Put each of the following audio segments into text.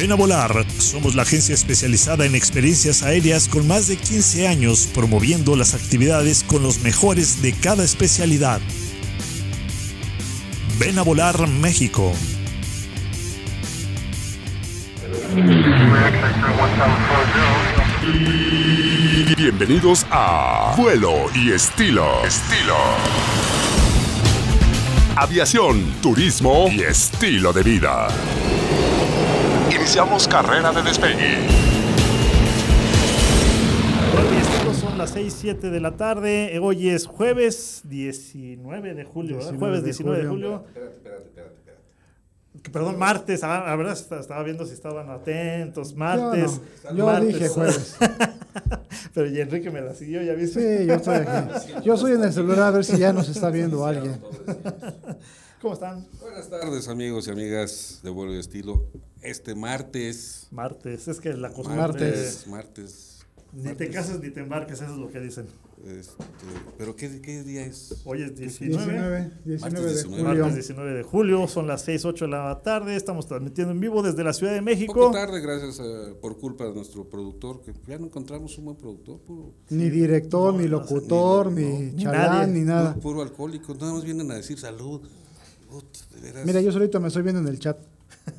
Ven a volar. Somos la agencia especializada en experiencias aéreas con más de 15 años promoviendo las actividades con los mejores de cada especialidad. Ven a volar México. Bienvenidos a Vuelo y Estilo. Estilo. Aviación, turismo y estilo de vida. Iniciamos carrera de despegue. Son las 6, 7 de la tarde. Hoy es jueves 19 de julio. ¿verdad? 19 Jueves de 19 de julio. julio. Que, Perdón, martes. ah, La verdad est- estaba viendo si estaban atentos. Martes. Yo, no. Yo martes. dije jueves. Pero y Enrique me la siguió, ¿ya viste? Sí, yo estoy aquí. Yo soy en el celular a ver si ya nos está viendo alguien. ¿Cómo están? Buenas tardes amigos y amigas de Vuelo y Estilo. Este martes, Martes. Es que la costumbre. martes, martes, Ni te cases ni te embarques, eso es lo que dicen. este, pero ¿qué, qué día es? Hoy es 19. 19, 19 de 19. julio. Martes 19 de julio, son las 6, 8 de la tarde. Estamos transmitiendo en vivo desde la Ciudad de México. poco tarde, gracias a- por culpa de nuestro productor, que ya no encontramos un buen productor, puro, Ni director, ni locutor, ni- ni ni chalán, nadie. ni nada. puro, puro alcohólico, nada más vienen a decir salud. Ut, de veras. Mira, yo solito me estoy viendo en el chat.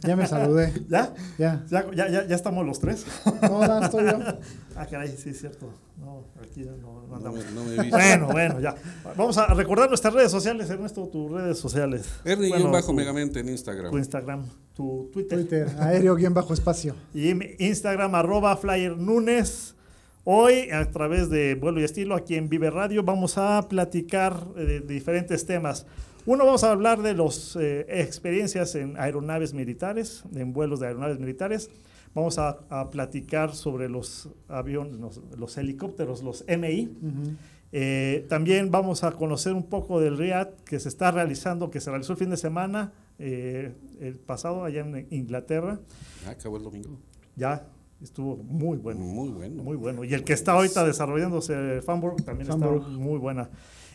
Ya me saludé. ¿Ya? Ya. ¿Ya, ya, ya, ya estamos los tres? No, nada, estoy yo. ah, caray, sí, es cierto. No, aquí ya no, no no, andamos. me, no me he visto. Bueno, bueno, ya. Vamos a recordar nuestras redes sociales, Ernesto, tus redes sociales. Ernie Bueno, bajo tu- megamente en Instagram. Tu Instagram, tu Twitter. Twitter, aéreo guion bajo espacio. Y Instagram, arroba Flyer Nunes. Hoy, a través de Vuelo y Estilo, aquí en Vive Radio, vamos a platicar eh, de diferentes temas. Uno, vamos a hablar de las experiencias en aeronaves militares, en vuelos de aeronaves militares. Vamos a, a platicar sobre los aviones, los, los helicópteros, los MI. Eh, también vamos a conocer un poco del RIAD que se está realizando, que se realizó el fin de semana, eh, el pasado, allá en Inglaterra. Ah, acabó el domingo. Ya estuvo muy bueno. Muy bueno. Muy bueno. Y el que está ahorita desarrollándose, Fanburg, también Fanburg. está muy buena.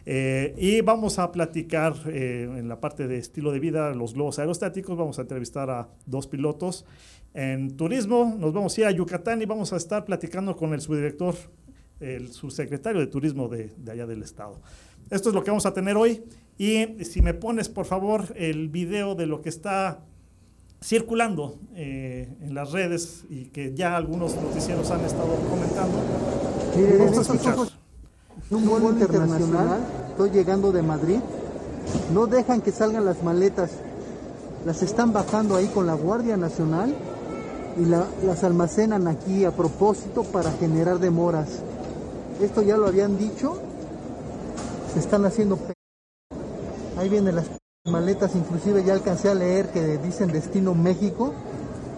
Eh, y vamos a platicar eh, en la parte de estilo de vida, los globos aerostáticos. Vamos a entrevistar a dos pilotos. En turismo, nos vamos a ir a Yucatán y vamos a estar platicando con el subdirector, el subsecretario de turismo de, de allá del estado. Esto es lo que vamos a tener hoy. Y si me pones, por favor, el video de lo que está circulando eh, en las redes y que ya algunos noticieros han estado comentando. Vamos a escuchar. Un vuelo internacional, estoy llegando de Madrid. No dejan que salgan las maletas. Las están bajando ahí con la Guardia Nacional y la- las almacenan aquí a propósito para generar demoras. Esto ya lo habían dicho. Se están haciendo. pe- Ahí vienen las maletas, inclusive ya alcancé a leer que dicen destino México.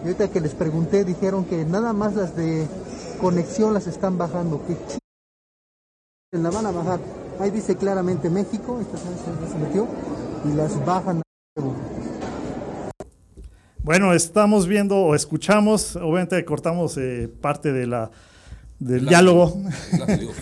Y ahorita que les pregunté dijeron que nada más las de conexión las están bajando. Ch- la van a bajar. Ahí dice claramente México, esta se metió, y las bajan. Bueno, estamos viendo o escuchamos, obviamente cortamos eh, parte de la del El diálogo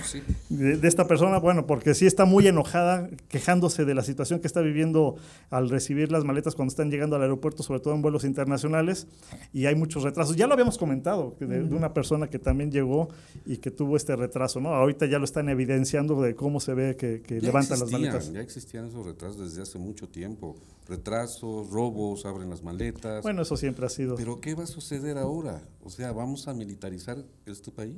sí. de, de esta persona, bueno, porque sí está muy enojada, quejándose de la situación que está viviendo al recibir las maletas cuando están llegando al aeropuerto, sobre todo en vuelos internacionales, y hay muchos retrasos. Ya lo habíamos comentado, de, de una persona que también llegó y que tuvo este retraso, ¿no? Ahorita ya lo están evidenciando de cómo se ve que, levantan las maletas. Ya existían esos retrasos desde hace mucho tiempo. Retrasos, robos, abren las maletas. Bueno, eso siempre ha sido. Pero ¿qué va a suceder ahora? O sea, ¿vamos a militarizar este país?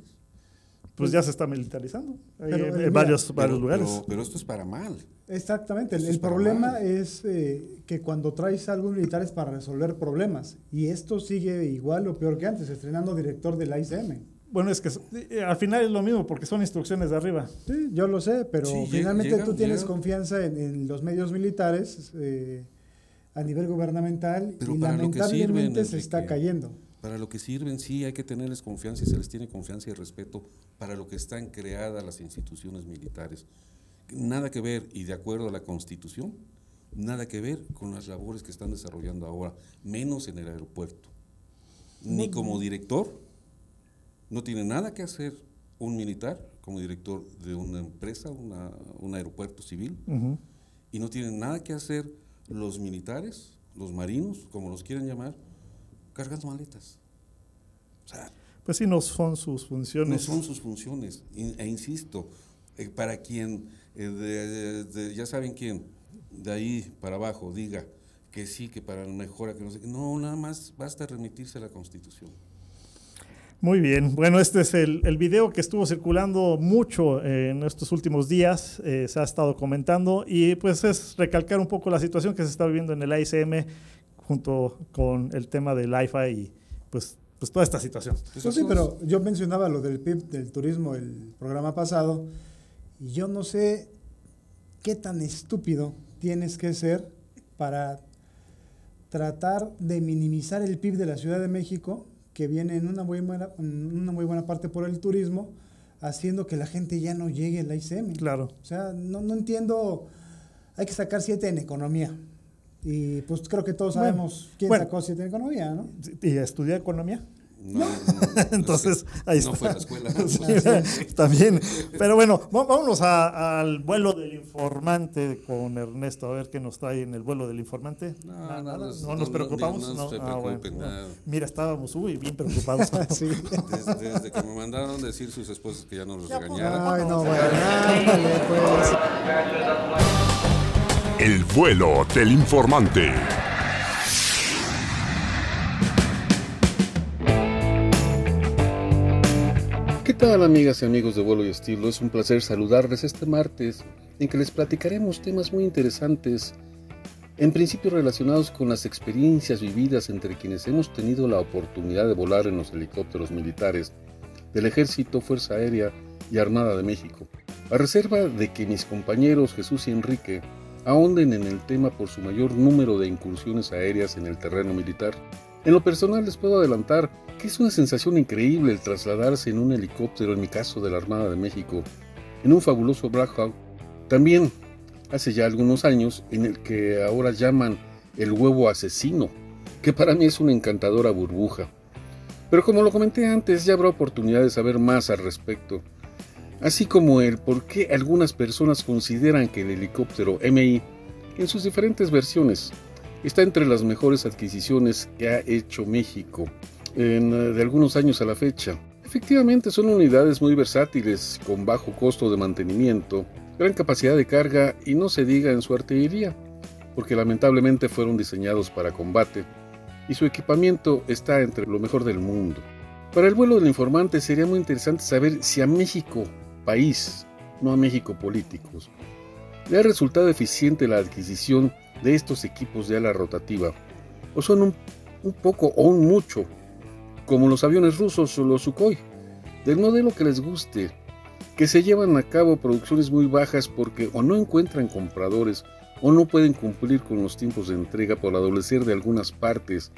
Pues ya se está militarizando ahí en, eh, en mira, varios, varios Pero- lugares. Pero, pero esto es para mal. Exactamente, el, problema mal. es eh, que cuando traes algo militar es para resolver problemas y esto sigue igual o peor que antes, estrenando director de la ICM. Bueno, es que eh, al final es lo mismo porque son instrucciones de arriba. Sí, yo lo sé, pero Sí, finalmente llega- tú tienes llega- confianza en, en los medios militares eh, a nivel gubernamental Pero y lamentablemente sirven, se está cayendo. Para lo que sirven, sí, hay que tenerles confianza y se les tiene confianza y respeto para lo que están creadas las instituciones militares. Nada que ver, y de acuerdo a la Constitución, nada que ver con las labores que están desarrollando ahora, menos en el aeropuerto. Ni como director, no tiene nada que hacer un militar como director de una empresa, una- un aeropuerto civil, y no tienen nada que hacer los militares, los marinos, como los quieran llamar, cargando maletas. O sea, Pues sí, no son sus no funciones. son sus funciones. E insisto, eh, para quien, eh, de- de- de- ya saben quién, de ahí para abajo, diga que sí, que para mejora, que no sé. No, nada más basta remitirse a la Constitución. Muy bien, bueno, este es el, el video que estuvo circulando mucho eh, en estos últimos días, eh, se ha estado comentando y pues es recalcar un poco la situación que se está viviendo en el AICM junto con el tema del IFA y pues, pues toda esta situación. Pues Pues sí, todos- pero yo mencionaba lo del PIB del turismo el programa pasado y yo no sé qué tan estúpido tienes que ser para tratar de minimizar el PIB de la Ciudad de México, que viene en una muy buena, en una muy buena parte por el turismo, haciendo que la gente ya no llegue al ICM. Claro. O sea, no, no entiendo, hay que sacar siete en economía. Y pues creo que todos Bueno, sabemos quién bueno. sacó siete en economía, ¿no? ¿Y estudié economía? No, no, no, Entonces, ahí no está. fue a la escuela. Sí, También. Pero bueno, vámonos a- al vuelo del informante con Ernesto, a ver qué nos trae en el vuelo del informante. No, Nada, no, nada, no, no no, nos no, preocupamos. no se Ah, bueno, preocupen, no. nada. Mira, estábamos uy, bien preocupados. Sí. Desde, desde que me mandaron decir sus esposas que ya no los regañaran. Ay, no, bueno, ándale, pues. El vuelo del informante. ¿Qué tal amigas y amigos de vuelo y estilo? Es un placer saludarles este martes en que les platicaremos temas muy interesantes, en principio relacionados con las experiencias vividas entre quienes hemos tenido la oportunidad de volar en los helicópteros militares del Ejército, Fuerza Aérea y Armada de México, a reserva de que mis compañeros Jesús y Enrique ahonden en el tema por su mayor número de incursiones aéreas en el terreno militar. En lo personal les puedo adelantar que es una sensación increíble el trasladarse en un helicóptero, en mi caso de la Armada de México, en un fabuloso Black Hawk. También hace ya algunos años en el que ahora llaman el huevo asesino, que para mí es una encantadora burbuja. Pero como lo comenté antes, ya habrá oportunidad de saber más al respecto, así como el por qué algunas personas consideran que el helicóptero MI, en sus diferentes versiones, está entre las mejores adquisiciones que ha hecho México en, eh, de algunos años a la fecha. Efectivamente son unidades muy versátiles, con bajo costo de mantenimiento, gran capacidad de carga y no se diga en su artillería, porque lamentablemente fueron diseñados para combate y su equipamiento está entre lo mejor del mundo. Para el vuelo del informante sería muy interesante saber si a México, país, no a México políticos, le ha resultado eficiente la adquisición de estos equipos de ala rotativa, o son un, un poco o un mucho, como los aviones rusos o los Sukhoi, del modelo que les guste, que se llevan a cabo producciones muy bajas porque o no encuentran compradores o no pueden cumplir con los tiempos de entrega por adolecer de algunas partes,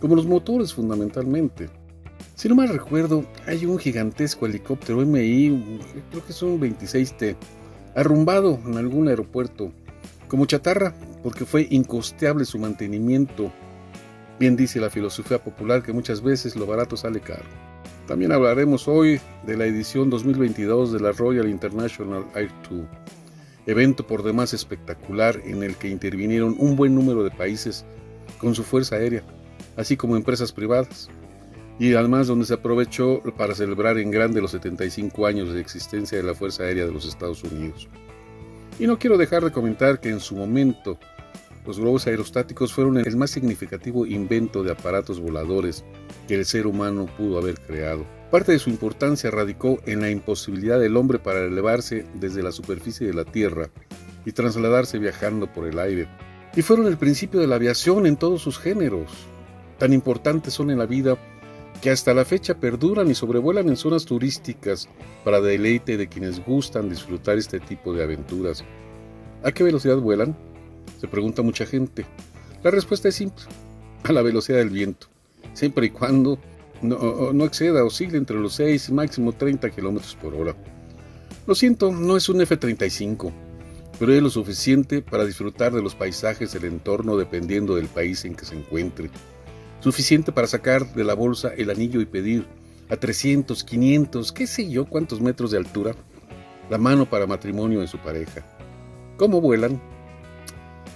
como los motores fundamentalmente. Si no mal recuerdo, hay un gigantesco helicóptero MI, creo que es un 26T, arrumbado en algún aeropuerto, como chatarra, porque fue incosteable su mantenimiento. Bien dice la filosofía popular que muchas veces lo barato sale caro. También hablaremos hoy de la edición 2022 de la Royal International Air Tour, evento por demás espectacular en el que intervinieron un buen número de países con su fuerza aérea, así como empresas privadas, y además donde se aprovechó para celebrar en grande los 75 años de existencia de la Fuerza Aérea de los Estados Unidos. Y no quiero dejar de comentar que en su momento los globos aerostáticos fueron el más significativo invento de aparatos voladores que el ser humano pudo haber creado. Parte de su importancia radicó en la imposibilidad del hombre para elevarse desde la superficie de la Tierra y trasladarse viajando por el aire. Y fueron el principio de la aviación en todos sus géneros. Tan importantes son en la vida que hasta la fecha perduran y sobrevuelan en zonas turísticas para deleite de quienes gustan disfrutar este tipo de aventuras. ¿A qué velocidad vuelan? Se pregunta mucha gente. La respuesta es simple, a la velocidad del viento, siempre y cuando no, no exceda, oscile entre los 6 y máximo 30 kilómetros por hora. Lo siento, no es un F-35, pero es lo suficiente para disfrutar de los paisajes del entorno dependiendo del país en que se encuentre. Suficiente para sacar de la bolsa el anillo y pedir a 300, 500, qué sé yo cuántos metros de altura, la mano para matrimonio en su pareja. ¿Cómo vuelan?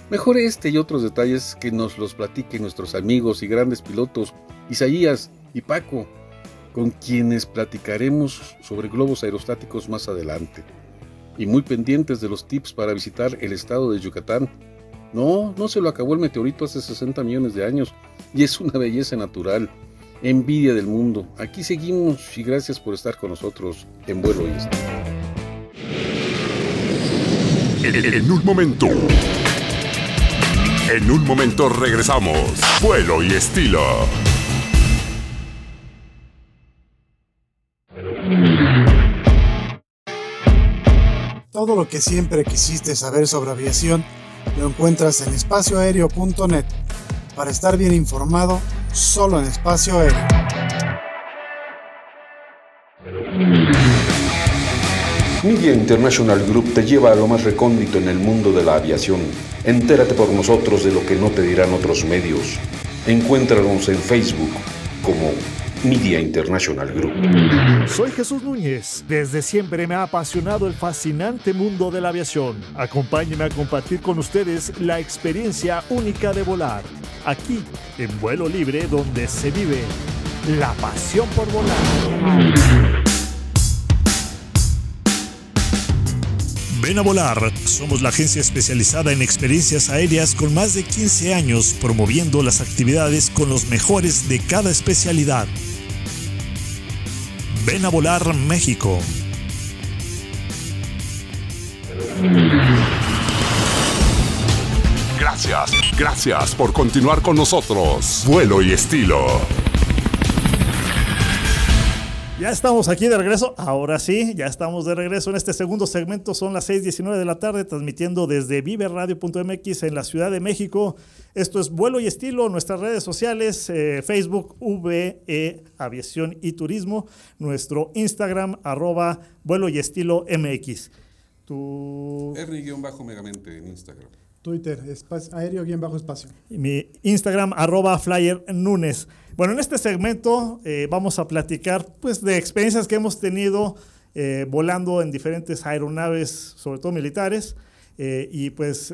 Mejor este y otros detalles que nos los platiquen nuestros amigos y grandes pilotos, Isaías y Paco, con quienes platicaremos sobre globos aerostáticos más adelante. Y muy pendientes de los tips para visitar el estado de Yucatán. No, no se lo acabó el meteorito hace 60 millones de años y es una belleza natural, envidia del mundo. Aquí seguimos y gracias por estar con nosotros en vuelo y En un momento. En un momento regresamos. Vuelo y estilo. Todo lo que siempre quisiste saber sobre aviación lo encuentras en espacioaéreo.net. Para estar bien informado, solo en espacio aéreo. Media International Group te lleva a lo más recóndito en el mundo de la aviación. Entérate por nosotros de lo que no te dirán otros medios. Encuéntranos en Facebook como Media International Group. Soy Jesús Núñez. Desde siempre me ha apasionado el fascinante mundo de la aviación. Acompáñenme a compartir con ustedes la experiencia única de volar. Aquí, en vuelo libre, donde se vive la pasión por volar. Ven a volar. Somos la agencia especializada en experiencias aéreas con más de 15 años promoviendo las actividades con los mejores de cada especialidad. Ven a volar México. Gracias, gracias por continuar con nosotros. Vuelo y estilo. Ya estamos aquí de regreso. Ahora sí, ya estamos de regreso en este segundo segmento. Son las 6:19 de la tarde, transmitiendo desde viverradio.mx en la Ciudad de México. Esto es Vuelo y Estilo, nuestras redes sociales, eh, Facebook, VE Aviación y Turismo, nuestro Instagram, arroba Vuelo y Estilo MX. Tu Ernie-megamente en Instagram. Twitter, aéreo-espacio. Mi Instagram, arroba Flyer Nunes. Bueno, en este segmento eh, vamos a platicar pues, de experiencias que hemos tenido eh, volando en diferentes aeronaves, sobre todo militares, eh, y pues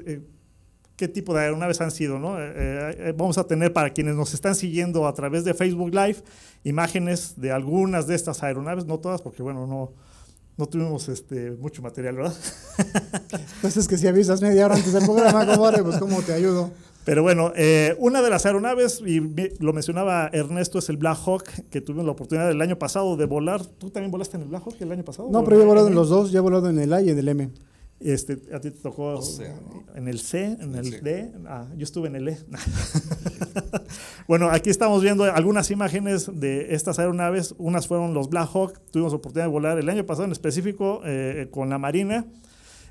qué tipo de aeronaves han sido. ¿no? vamos a tener para quienes nos están siguiendo a través de Facebook Live imágenes de algunas de estas aeronaves, no todas, porque bueno, no, no tuvimos este, mucho material, ¿verdad? Pues es que si avisas media hora antes del programa, compadre, pues cómo te ayudo. Pero bueno, eh, una de las aeronaves, y lo mencionaba Ernesto, es el Black Hawk, que tuvimos la oportunidad el año pasado de volar. ¿Tú también volaste en el Black Hawk el año pasado? No, pero yo he volado en los dos, yo he volado en el A y en el M. Este, a ti te tocó en el C, en el, D. Ah, yo estuve en el E. bueno, aquí estamos viendo algunas imágenes de estas aeronaves. Unas fueron los Black Hawk. Tuvimos oportunidad de volar el año pasado en específico eh, con la Marina.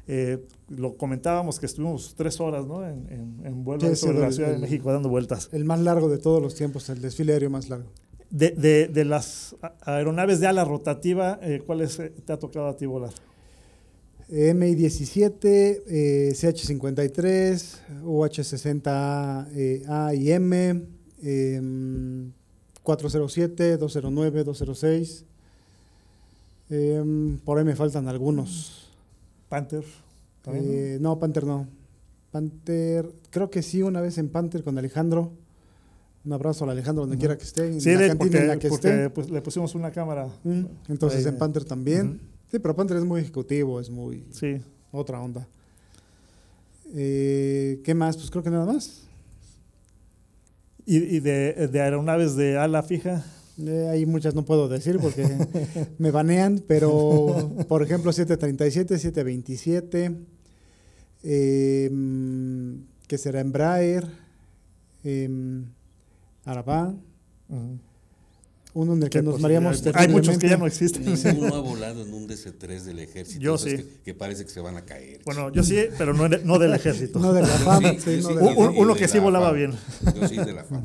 Eh, lo comentábamos que estuvimos tres horas ¿no? en, en, vuelo sobre la Ciudad de México dando vueltas. El más largo de todos los tiempos, el desfile aéreo más largo. De, de, de las aeronaves de ala rotativa, eh, ¿cuáles te ha tocado a ti volar? MI-17, eh, CH-53, UH-60A y M, 407, 209, 206. Em, por ahí me faltan algunos. Panther. Eh, no, Panther no. Panther, creo que sí, una vez en Panther con Alejandro. Un abrazo a Alejandro donde quiera que esté, en Sí, la cantina porque, en la que porque, esté. pues, le pusimos una cámara. Entonces Ahí, en Panther también. Sí, pero Panther es muy ejecutivo, es muy Sí. otra onda. Eh, ¿Qué más? Pues creo que nada más. Y, y de, de aeronaves de ala fija. Eh, hay muchas no puedo decir porque me banean, pero por ejemplo 737, 727, eh, que será Embraer, eh, Arabá, Ujú. uno en el que nos pues, mareamos hay muchos que ya no existen. Ninguno ha volado en un DC-3 del ejército. Yo sí. Que, que parece que se van a caer. Bueno, yo sí, pero no, de- no del ejército. No de la Yo FAM, sí, sí, yo no sí, de y la de- Un- y uno de que sí la volaba FAM. bien. Yo sí, de la FAM.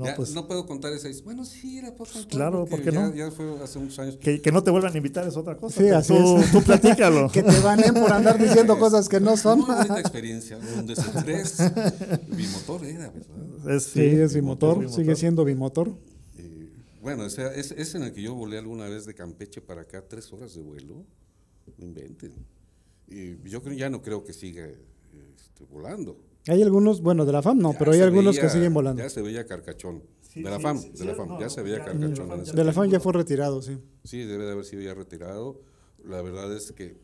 No, Ya, pues, no puedo contar esa historia. Bueno, sí, la puedo contar. Claro, porque ¿por qué ya, no? Ya fue hace muchos años. que, que no te vuelvan a invitar es otra cosa. Sí, así tú, es. tú platícalo. Que te baneen por andar diciendo cosas que no son. Muy bonita experiencia. Un DC-3. Bimotor era, ¿verdad? Es, Sí, es bimotor, bimotor. sigue siendo bimotor. Eh, bueno, o sea, es, es en el que yo volé alguna vez de Campeche para acá, tres horas de vuelo. No inventen. Y yo creo, ya no creo que siga este, volando. Hay algunos, bueno, de la FAM no, Ya pero hay algunos veía- que siguen volando. Ya se veía carcachón. Sí, de la sí, FAM, sí, de la sí, FAM. no, ya se veía ya- carcachón. De la FAM ya fue retirado, sí. Sí, debe de haber sido ya retirado. La verdad es que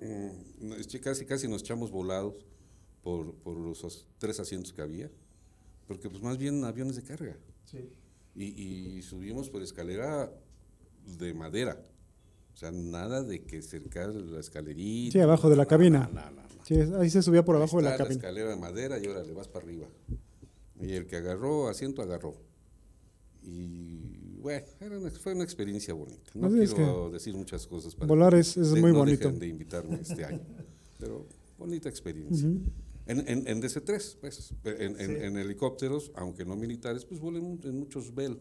mm, casi, casi nos echamos volados por, por los tres asientos que había. Porque pues más bien aviones de carga. Y, y subimos por escalera de madera. O sea, nada de que cercar la escalerita. Sí, abajo de la No, cabina. no, no, no, no. Sí, ahí se subía por abajo de la cabina. escalera de madera y ahora le vas para arriba. Y el que agarró asiento, agarró. Y bueno, era una- fue una experiencia bonita. No Así es quiero decir muchas cosas. Para Volar es- es de- muy no bonito. dejen de invitarme este año. Pero bonita experiencia. Ujú. En, en, en DC-3, pues, en, en- en helicópteros, aunque no militares, pues volé en, muchos Bell,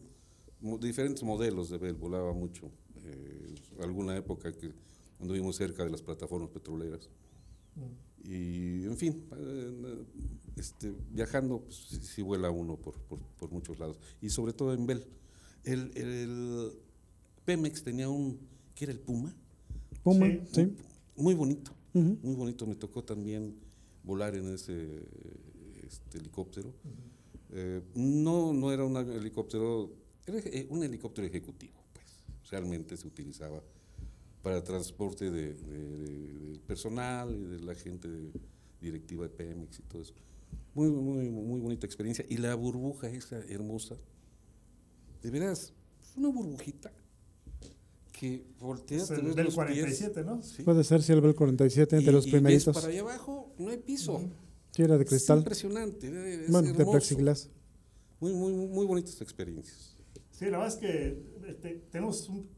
diferentes modelos de Bell, volaba mucho. Eh, alguna época que anduvimos cerca de las plataformas petroleras. Y, en fin, eh, este, viajando, pues, sí, sí vuela uno por, por, por muchos lados. Y sobre todo en Bell. El, el Pemex tenía un, ¿qué era el Puma? Puma, Sí. sí. Muy bonito, muy bonito. Me tocó también volar en ese este, helicóptero. Eh, no, no era un helicóptero, era un helicóptero ejecutivo. Realmente se utilizaba para transporte de, de- de- del personal y de la gente de- directiva de Pemex y todo eso. Muy, muy, muy bonita experiencia. Y la burbuja esa hermosa, de veras, una burbujita que volteas, Es te el ves del los pies. 47, ¿no? Sí. Puede ser si el Bell 47 de Y- los y ves primeritos. para allá abajo no hay piso. Sí, era de Es cristal. impresionante. es Bueno, de hermoso. plexiglas. Muy, muy, muy bonitas experiencias. Sí, la verdad es que este, tenemos un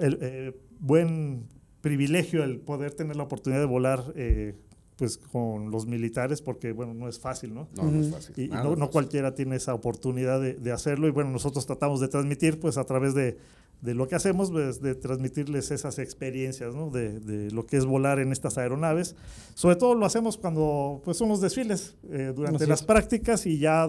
el, eh, buen privilegio el poder tener la oportunidad de volar eh, pues con los militares porque bueno no es fácil no No, no es fácil. y, y no, no cualquiera tiene esa oportunidad de, de hacerlo y bueno nosotros tratamos de transmitir pues a través de, de lo que hacemos pues, de transmitirles esas experiencias ¿no? de, de lo que es volar en estas aeronaves sobre todo lo hacemos cuando pues son los desfiles eh, durante Así las es. prácticas y ya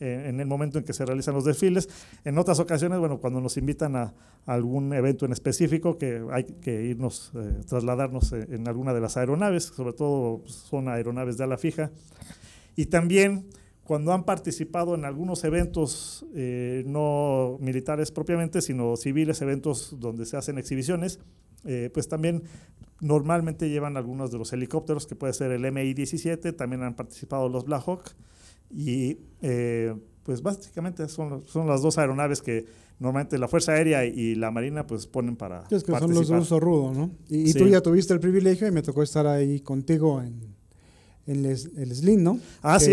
en el momento en que se realizan los desfiles. En otras ocasiones, bueno, cuando nos invitan a, a algún evento en específico, que hay que irnos, eh, trasladarnos en, en alguna de las aeronaves, sobre todo pues, son aeronaves de ala fija. Y también cuando han participado en algunos eventos eh, no militares propiamente, sino civiles, eventos donde se hacen exhibiciones, eh, pues también normalmente llevan algunos de los helicópteros, que puede ser el MI-17, también han participado los Black Hawk, y eh, pues básicamente son, son las dos aeronaves que normalmente la Fuerza Aérea y la Marina pues ponen para Es que son los de uso rudo, ¿no? Y, y Sí. tú ya tuviste el privilegio y me tocó estar ahí contigo en, en el, el SLIN, ¿no? Ah, sí,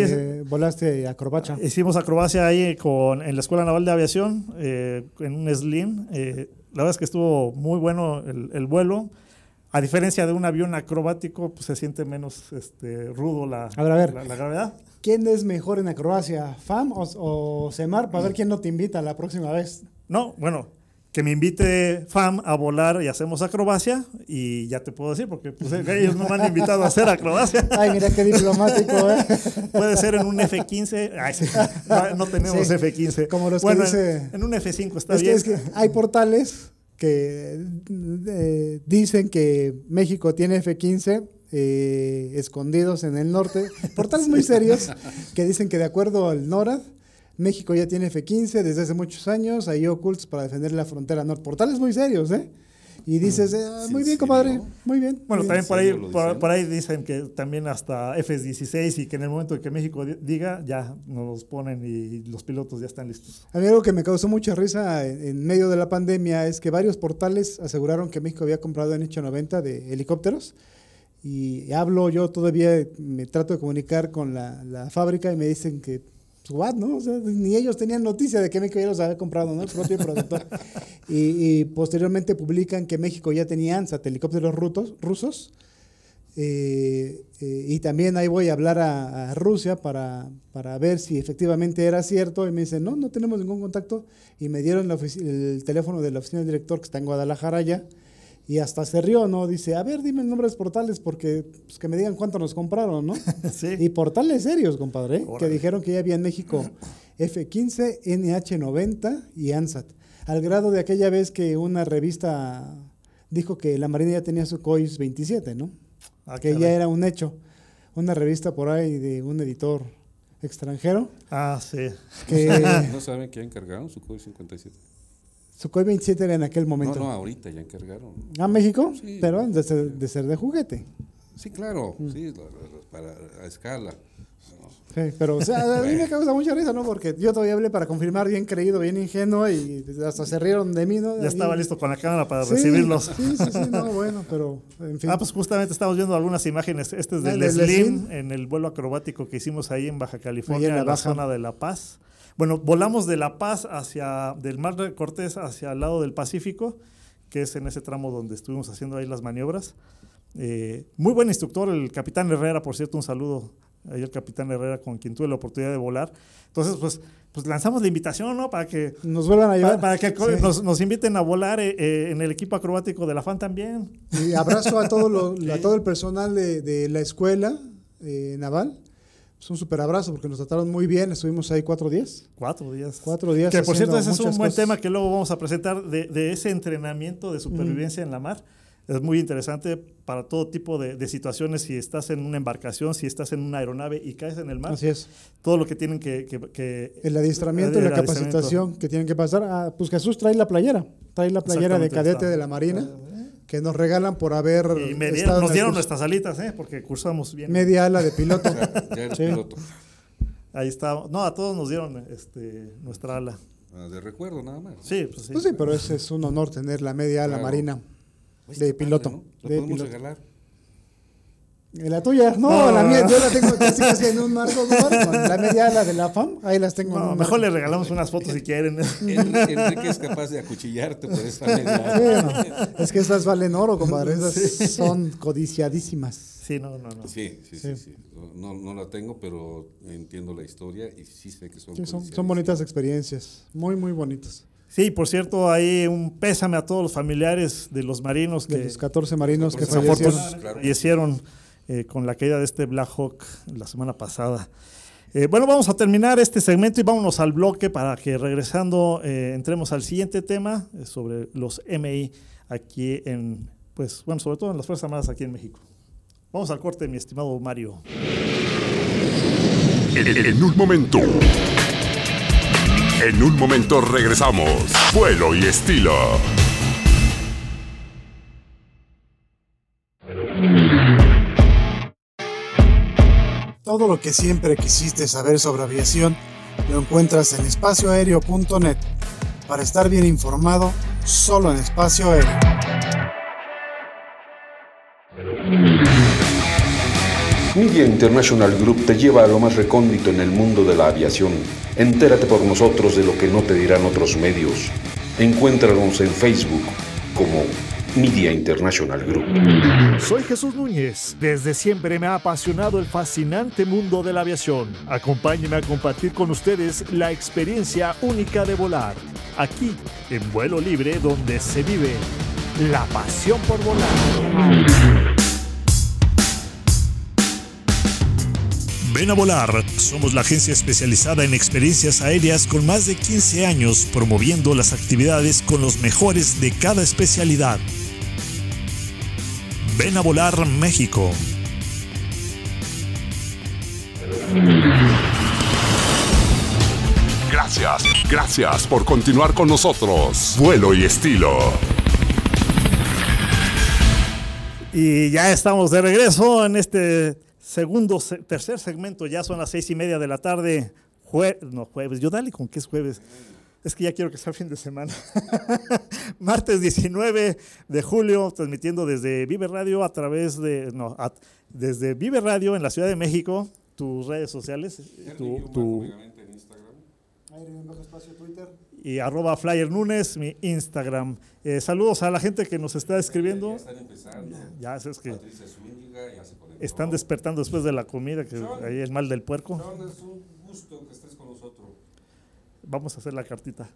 Volaste acrobacia. Hicimos acrobacia ahí con, en la Escuela Naval de Aviación, eh, en un slim. Eh, la verdad es que estuvo muy bueno el, el vuelo. A diferencia de un avión acrobático, pues se siente menos este, rudo la, A ver, a ver. la, la gravedad. ¿Quién es mejor en acrobacia, FAM o, o CEMAR? Para ver quién no te invita la próxima vez. No, bueno, que me invite FAM a volar y hacemos acrobacia y ya te puedo decir porque pues, ellos no me han invitado a hacer acrobacia. Ay, mira qué diplomático, ¿eh? Puede ser en un F-15. Ay, sí, no, tenemos Sí, F-15. como los que bueno, dice- en, en un F-5 está Es que, bien. es que hay portales que eh, dicen que México tiene F-15 eh, escondidos en el norte. Portales muy serios que dicen que de acuerdo al NORAD, México ya tiene F-15 desde hace muchos años, ahí ocultos para defender la frontera norte. Portales muy serios, ¿eh? Y dices, eh, Sí, muy ¿en bien, compadre, muy bien. Bueno, muy también por ahí, por, ahí dicen que también hasta F-16 y que en el momento en que México di- diga, ya nos los ponen y los pilotos ya están listos. A mí algo que me causó mucha risa en, medio de la pandemia es que varios portales aseguraron que México había comprado en hecho 90 de helicópteros. Y hablo, yo todavía me trato de comunicar con la, la fábrica y me dicen que, pues, what, ¿no? O sea, ni ellos tenían noticia de que México ya los había comprado, ¿no? El propio productor. y, y posteriormente publican que México ya tenía ANSAT, helicópteros rutos- rusos. Eh, eh, y también ahí voy a hablar a, a Rusia para, para ver si efectivamente era cierto. Y me dicen, no, no tenemos ningún contacto. Y me dieron el teléfono de la oficina del director que está en Guadalajara ya. Y hasta se rió, ¿no? Dice, a ver, dime el nombre de los portales porque pues, que me digan cuánto nos compraron, ¿no? Sí. Y portales serios, compadre, ¿eh? que dijeron que ya había en México F15, NH90 y ANSAT. Al grado de aquella vez que una revista dijo que la Marina ya tenía su COIS 27, ¿no? Ah, que ya era un hecho. Una revista por ahí de un editor extranjero Ah, sí. que ¿No saben que encargaron su código 57? Su COIS 27 era en aquel No, momento. no, ahorita ya encargaron. ¿A México? Sí. Pero de ser, de ser de juguete. Sí, claro, Mm. sí, lo- lo- lo- para a escala. Sí, pero o sea, a mí me causa mucha risa, ¿no? Porque yo todavía hablé para confirmar, bien creído, bien ingenuo, y hasta se rieron de mí, ¿no? Ya estaba listo con la cámara para Sí, recibirlos. Sí, sí, sí, no, bueno, pero en fin. Ah, pues justamente estamos viendo algunas imágenes. Este es Ah, del Slim, Slim. en el vuelo acrobático que hicimos ahí en Baja California, Ahí en en la la, Baja. zona de La Paz. Bueno, volamos de La Paz hacia, del Mar de Cortés hacia el lado del Pacífico, que es en ese tramo donde estuvimos haciendo ahí las maniobras. Eh, muy buen instructor, el capitán Herrera, por cierto, un saludo ahí al capitán Herrera con quien tuve la oportunidad de volar. Entonces, pues, pues lanzamos la invitación, ¿no? Para que Nos vuelvan a llevar. para, para que Sí. nos, nos inviten a volar eh, eh, en el equipo acrobático de la FAN también. Y abrazo a todo, lo- a todo el personal de, de la escuela eh, naval. Es un super abrazo porque nos trataron muy bien. Estuvimos ahí cuatro días. Cuatro días. Cuatro días. Que por cierto, ese es un buen cosas. tema que luego vamos a presentar de, de ese entrenamiento de supervivencia en la mar. Es muy interesante para todo tipo de, de situaciones. Si estás en una embarcación, si estás en una aeronave y caes en el mar, Así es. todo lo que tienen que. que- que- El adiestramiento y el la capacitación que tienen que pasar. Ah, pues Jesús trae la playera. Trae la playera de cadete está. de la Marina que nos regalan por haber. Y me dieron- nos dieron nuestras alitas, ¿eh? porque cursamos bien. Media ala de piloto. O sea, ya eres Sí. piloto. Ahí está. No, a todos nos dieron este, nuestra ala. Ah, de recuerdo nada más. Sí, pues sí. Pues sí, pero ese es un honor tener la media ala Claro. marina. Oye, De padre, piloto, ¿no? La de podemos piloto. regalar. ¿Y la tuya? No, No. la mía, yo la tengo casi casi en un marco. ¿no? La media ala de la FAM, ahí las tengo en No, un mejor le regalamos unas fotos si quieren. Enrique, es capaz de acuchillarte por esa media. Sí, no, es que esas valen oro, compadre. Esas son codiciadísimas. Sí, no, no, no. Sí, sí, Sí. sí, sí. No, no la tengo, pero entiendo la historia y sí sé que son Sí, son, son bonitas experiencias. Muy, muy bonitas. Sí, por cierto, hay un pésame a todos los familiares de los marinos De que los 14 marinos que 14 fallecieron. Claro. fallecieron eh, con la caída de este Black Hawk la semana pasada. Eh, bueno, vamos a terminar este segmento y vámonos al bloque para que regresando eh, entremos al siguiente tema sobre los MI aquí en, pues, bueno, sobre todo en las Fuerzas Armadas aquí en México. Vamos al corte, mi estimado Mario. En un momento. En un momento regresamos. Vuelo y estilo. Todo lo que siempre quisiste saber sobre aviación lo encuentras en espacioaéreo.net. Para estar bien informado, solo en espacio aéreo. Media International Group te lleva a lo más recóndito en el mundo de la aviación. Entérate por nosotros de lo que no te dirán otros medios. Encuéntranos en Facebook como Media International Group. Soy Jesús Núñez. Desde siempre me ha apasionado el fascinante mundo de la aviación. Acompáñenme a compartir con ustedes la experiencia única de volar. Aquí, en vuelo libre, donde se vive la pasión por volar. Ven a volar. Somos la agencia especializada en experiencias aéreas con más de 15 años promoviendo las actividades con los mejores de cada especialidad. Ven a volar México. Gracias, gracias por continuar con nosotros. Vuelo y estilo. Y ya estamos de regreso en este segundo, se- tercer segmento. Ya son las seis y media de la tarde. Jue- no, jueves. Yo dale con que es jueves. Es que ya quiero que sea fin de semana. Martes 19 de julio, transmitiendo desde Vive Radio a través de. No, a- desde Vive Radio en la Ciudad de México. Tus redes sociales. Tu, tu- y arroba Flyer Nunes, mi Instagram. Eh, saludos a la gente que nos está escribiendo. Están empezando. Ya es que Zúñiga ya se conectó. están despertando después de la comida, que ahí el mal del puerco. Sean, es un gusto que. Vamos a hacer la cartita.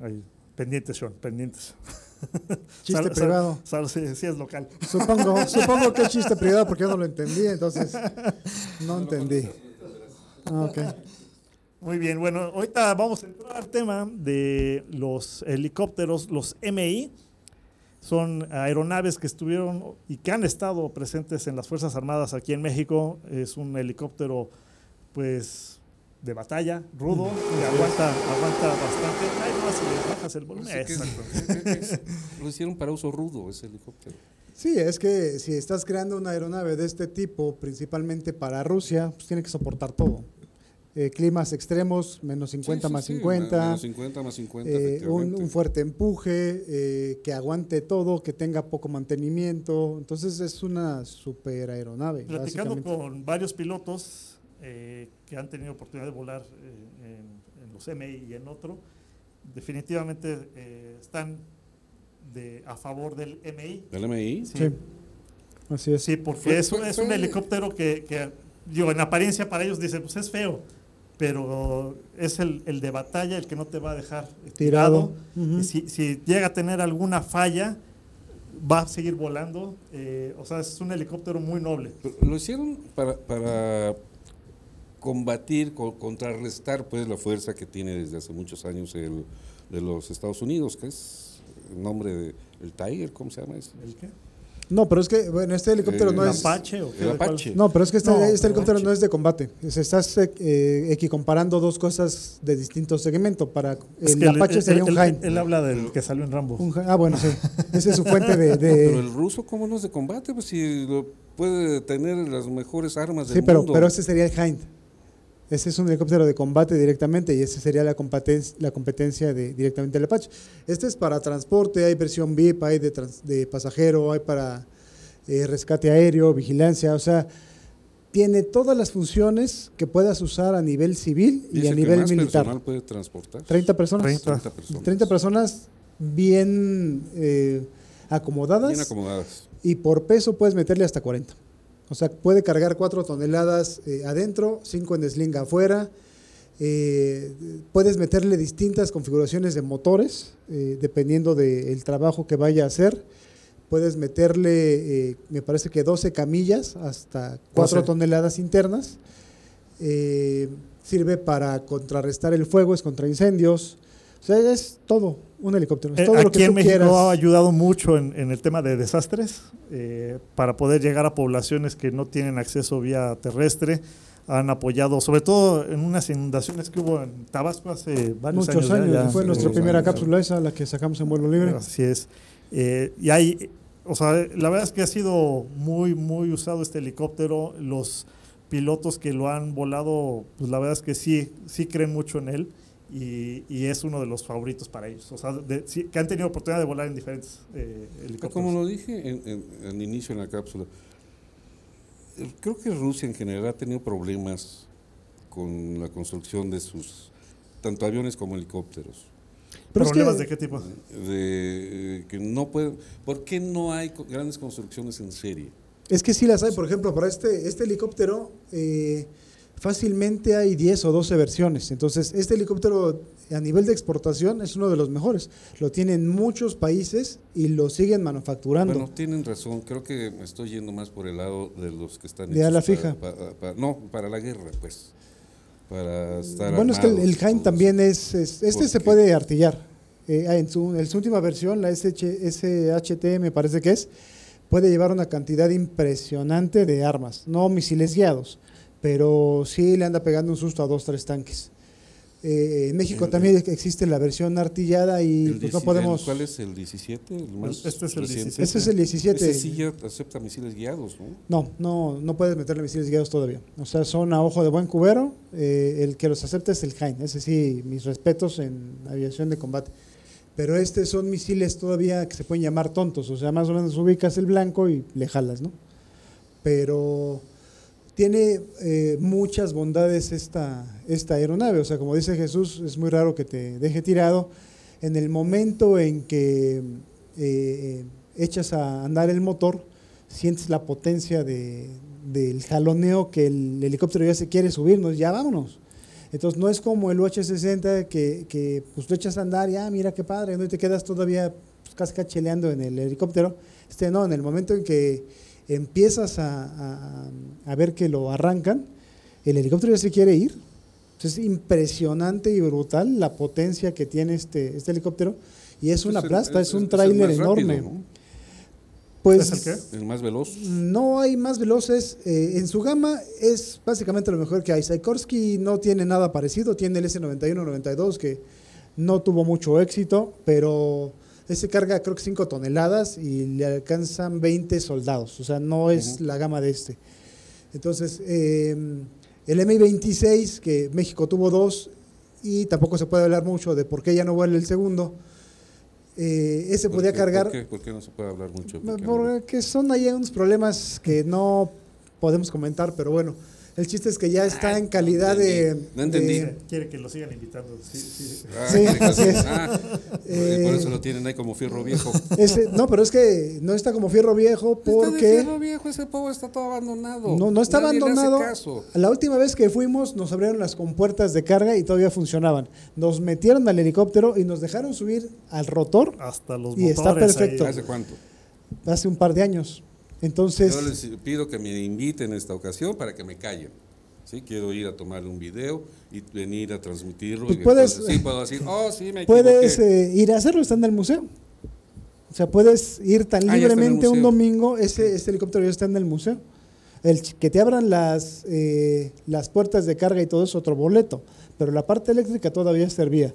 Ahí. Pendientes, Sean, pendientes. Chiste Sal- privado. sal- sí, sí es local. Supongo, supongo que es chiste privado porque yo no lo entendí, entonces no entendí. Ah, ok. Muy bien, bueno, ahorita vamos a entrar al tema de los helicópteros, los MI. Son aeronaves que estuvieron y que han estado presentes en las Fuerzas Armadas aquí en México. Es un helicóptero, pues, de batalla, rudo, que aguanta, aguanta bastante. Ay, no, si le bajas el volumen. Exacto. es- es- lo hicieron para uso rudo ese helicóptero. Sí, es que si estás creando una aeronave de este tipo, principalmente para Rusia, pues tiene que soportar todo. Eh, climas extremos, menos 50 Sí, sí, más sí, 50, Menos 50 más 50, eh, un, un fuerte empuje, eh, que aguante todo, que tenga poco mantenimiento. Entonces es una super aeronave. Platicando con varios pilotos eh, que han tenido oportunidad de volar eh, en, en los MI y en otro, definitivamente eh, están de, a favor del MI. ¿Del MI? Sí, Sí, así es. sí, porque Fue- es, fue- es un fue- helicóptero que, que, digo, en apariencia para ellos dicen, pues es feo, pero es el, el de batalla el que no te va a dejar tirado. Tirado. Ujú. Y si, si llega a tener alguna falla, va a seguir volando. eh, o sea, es un helicóptero muy noble. Lo hicieron para, para combatir, co- contrarrestar pues la fuerza que tiene desde hace muchos años el, de los Estados Unidos, que es el nombre de el Tiger, ¿cómo se llama eso? ¿El qué? No, pero es que, bueno, este helicóptero Eh, no ¿El es... Apache o qué? El ¿De? Apache. No, pero es que este, No, este helicóptero Apache. no es de combate. Se estás eh, equicomparando dos cosas de distinto segmento. Para Es el Apache sería un Hind. Él habla del que salió en Rambo. Un ah, bueno, sí. Esa es su fuente de... de- Pero el ruso, ¿cómo no es de combate? Pues si lo puede tener las mejores armas del sí, pero, mundo. pero ese sería el Hind. Ese es un helicóptero de combate directamente y ese sería la competencia, la competencia de, directamente del Apache. Este es para transporte, hay versión VIP, hay de, trans- de pasajero, hay para eh, rescate aéreo, vigilancia, o sea, tiene todas las funciones que puedas usar a nivel civil y a que nivel más militar. personal puede transportar. 30 personas. 30. 30 personas. 30 personas bien eh, acomodadas Bien acomodadas. y por peso puedes meterle hasta 40. O sea, puede cargar 4 toneladas eh, adentro, 5 en sling afuera. Eh, puedes meterle distintas configuraciones de motores, eh, dependiendo del trabajo que vaya a hacer. Puedes meterle, eh, me parece que 12 camillas, hasta 4 12. toneladas internas. Eh, sirve para contrarrestar el fuego, es contra incendios. O sea, es todo, un helicóptero. Es Eh, todo lo Aquí en México quieras. ha ayudado mucho en, en el tema de desastres eh, para poder llegar a poblaciones que no tienen acceso vía terrestre. Han apoyado, sobre todo en unas inundaciones que hubo en Tabasco hace varios Muchos años. años, ya, fue nuestra primera años, cápsula esa, la que sacamos en vuelo libre. Así es. Eh, y hay, o sea, la verdad es que ha sido muy, muy usado este helicóptero. Los pilotos que lo han volado, pues la verdad es que sí, sí creen mucho en él y, y es uno de los favoritos para ellos. O sea, de- sí, que han tenido oportunidad de volar en diferentes eh, helicópteros. Como lo dije en, en- al inicio en la cápsula, creo que Rusia en general ha tenido problemas con la construcción de sus tanto aviones como helicópteros. Pero es ¿Problemas que- de qué tipo? De, eh, que no pueden, ¿Por qué no hay grandes construcciones en serie? Es que sí las hay, por ejemplo, para este, este helicóptero eh, fácilmente hay 10 o 12 versiones. Entonces, este helicóptero a nivel de exportación es uno de los mejores. Lo tienen muchos países y lo siguen manufacturando. Bueno, tienen razón. Creo que me estoy yendo más por el lado de los que están De para- fija. para- para- no, para la guerra, pues. Para estar bueno, es que el, el todos. también es, es- este se puede artillar. Eh, en, su, en su última versión, la SH, SHT me parece que es, puede llevar una cantidad impresionante de armas, no misiles guiados, pero sí le anda pegando un susto a dos, tres tanques. Eh, en México El- también existe la versión artillada y pues, no 17, podemos... ¿Cuál es el 17? El más Este es el reciente? 17. Este es el 17. Ese sí ya acepta misiles guiados, ¿no? No, no, no puedes meterle misiles guiados todavía. O sea, son a ojo de buen cubero. eh, el que los acepta es el Jaén. Ese sí, mis respetos en aviación de combate. Pero este son misiles todavía que se pueden llamar tontos. O sea, más o menos ubicas el blanco y le jalas, ¿no? Pero tiene eh, muchas bondades esta, esta aeronave. O sea, como dice Jesús, es muy raro que te deje tirado. En el momento en que eh, echas a andar el motor, sientes la potencia de- del jaloneo que el helicóptero ya se quiere subirnos, ya vámonos. Entonces no es como el UH-60 que, que pues lo echas a andar y ah, mira qué padre, ¿no? y te quedas todavía pues, casi cacheleando en el helicóptero. Este no, en el momento en que empiezas a, a- a ver que lo arrancan, el helicóptero ya se quiere ir. Es impresionante y brutal la potencia que tiene este, este helicóptero y es una plasta, es, un tráiler rápido, enorme. ¿no? Pues ¿Es el qué? El más veloz. no hay más veloces. eh, en su gama es básicamente lo mejor que hay. Sikorsky no tiene nada parecido. Tiene el S91-92 que no tuvo mucho éxito, pero ese carga creo que 5 toneladas y le alcanzan 20 soldados. O sea, no es la gama de este. Entonces, eh, el Mi-26, que México tuvo dos, y tampoco se puede hablar mucho de por qué ya no vuela el segundo. eh, ese ¿Por podía qué- cargar. ¿por qué, por qué no se puede hablar mucho? de Porque son ahí unos problemas que no podemos comentar, pero bueno, el chiste es que ya está en calidad de, no entendí. de- Quiere que lo sigan invitando. Sí, sí. Ah, Sí, qué así es. ah, Eh, por eso lo tienen ahí como fierro viejo. ese- no, pero es que no está como fierro viejo Está de porque fierro viejo, ese pobre está todo abandonado. no, no está Nadie le hace abandonado. caso. La última vez que fuimos nos abrieron las compuertas de carga y todavía funcionaban. Nos metieron al helicóptero y nos dejaron subir al rotor Hasta los Y está motores. perfecto. ahí. ¿Hace cuánto? hace un par de años. Entonces, Yo les pido que me inviten en esta ocasión para que me callen. ¿Sí? Quiero ir a tomar un video y venir a transmitirlo. Pues puedes- entonces sí, puedo decir, oh, sí, me puedes equivoqué. eh, ir a hacerlo, está en el museo. O sea, puedes ir tan Ah, libremente un domingo, ese, ese helicóptero ya está en el museo. El que te abran las, eh, las puertas de carga y todo es otro boleto, pero la parte eléctrica todavía servía.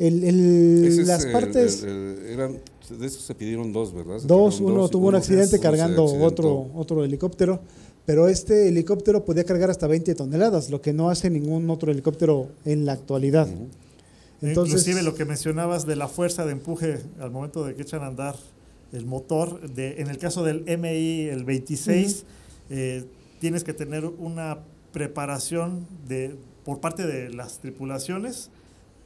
El, el- Ese es las partes, el- el- eran, de esos se pidieron dos, ¿verdad? Se dos, uno dos tuvo un accidente cargando otro, otro helicóptero, pero este helicóptero podía cargar hasta 20 toneladas, lo que no hace ningún otro helicóptero en la actualidad. Entonces, Inclusive lo que mencionabas de la fuerza de empuje al momento de que echan a andar el motor, de, en el caso del MI, el 26, eh, tienes que tener una preparación de, por parte de las tripulaciones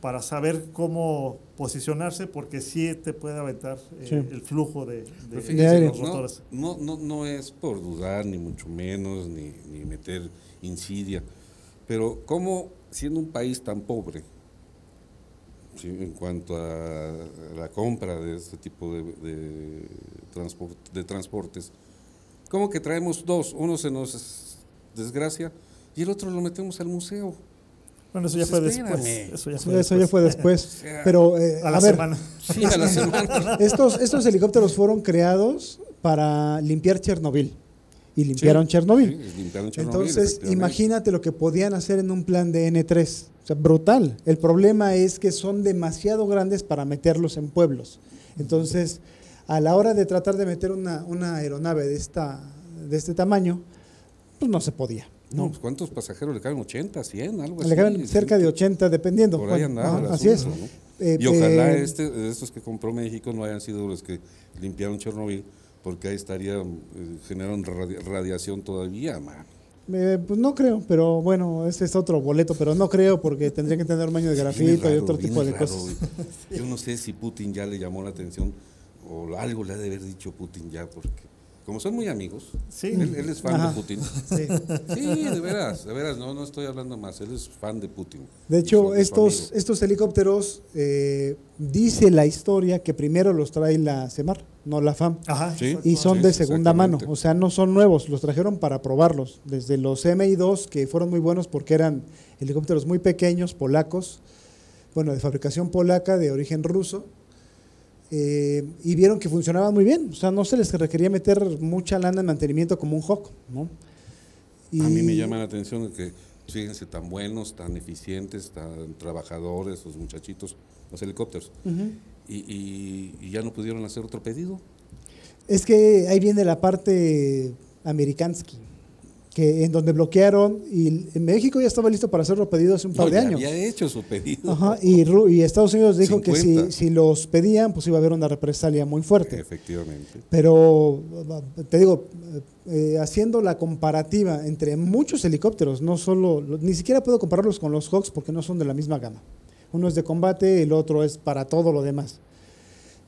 para saber cómo posicionarse, porque sí te puede aventar eh, Sí. el flujo de, de- de fíjense, aire. los no, no, no, no es por dudar, ni mucho menos, ni, ni meter insidia, pero ¿cómo, siendo un país tan pobre, sí, en cuanto a la compra de este tipo de, de, transport- de transportes, ¿cómo que traemos dos? Uno se nos desgracia y el otro lo metemos al museo? Bueno, eso ya Pues fue espérame. después. Eso ya Sí, fue eso ya después. fue después. Pero, eh, A la ver, semana. Sí, a la semana. Estos, estos helicópteros fueron creados para limpiar Chernobyl. Y limpiaron Sí, Chernobyl. sí, limpiaron Chernobyl, Entonces, imagínate lo que podían hacer en un plan de N3. O sea, brutal. El problema es que son demasiado grandes para meterlos en pueblos. Entonces, a la hora de tratar de meter una, una aeronave de, esta, de este tamaño, pues no se podía. No, pues ¿cuántos pasajeros le caben? ¿80, 100, algo así? Le caben cerca de 80, dependiendo. Por ahí andaba el así es. ¿no? Eh, y ojalá eh, este, de estos que compró México no hayan sido los que limpiaron Chernobyl, porque ahí estaría eh, generando radi- radiación todavía, man. Eh, pues no creo, pero bueno, este es otro boleto, pero no creo porque tendría que tener un baño de grafito y otro tipo de raro, cosas. Yo no sé si Putin ya le llamó la atención o algo le ha de haber dicho Putin ya, porque como son muy amigos, Sí. él, él es fan Ajá. de Putin. Sí. Sí, de veras, de veras, no, no estoy hablando más, él es fan de Putin. De hecho, estos, estos helicópteros, eh, dice la historia que primero los trae la CEMAR, no la FAM. Ajá. Sí. Y son Sí, de segunda mano, o sea, no son nuevos, los trajeron para probarlos. Desde los MI2, que fueron muy buenos porque eran helicópteros muy pequeños, polacos, bueno, de fabricación polaca, de origen ruso, eh, y vieron que funcionaban muy bien. O sea, no se les requería meter mucha lana en mantenimiento como un Hawk, ¿no? A mí me Y- llama la atención que, fíjense, tan buenos, tan eficientes, tan trabajadores, los muchachitos, los helicópteros. Ujú. y, y- y ya no pudieron hacer otro pedido. Es que ahí viene la parte amerikansky, que en donde bloquearon y en México ya estaba listo para hacerlo pedido hace un par No, de ya años. había hecho su pedido. Ajá, y, Estados Unidos dijo que 50. si, si los pedían, pues iba a haber una represalia muy fuerte. Efectivamente. Pero te digo, eh, haciendo la comparativa entre muchos helicópteros, no solo, ni siquiera puedo compararlos con los Hawks porque no son de la misma gama. Uno es de combate, el otro es para todo lo demás.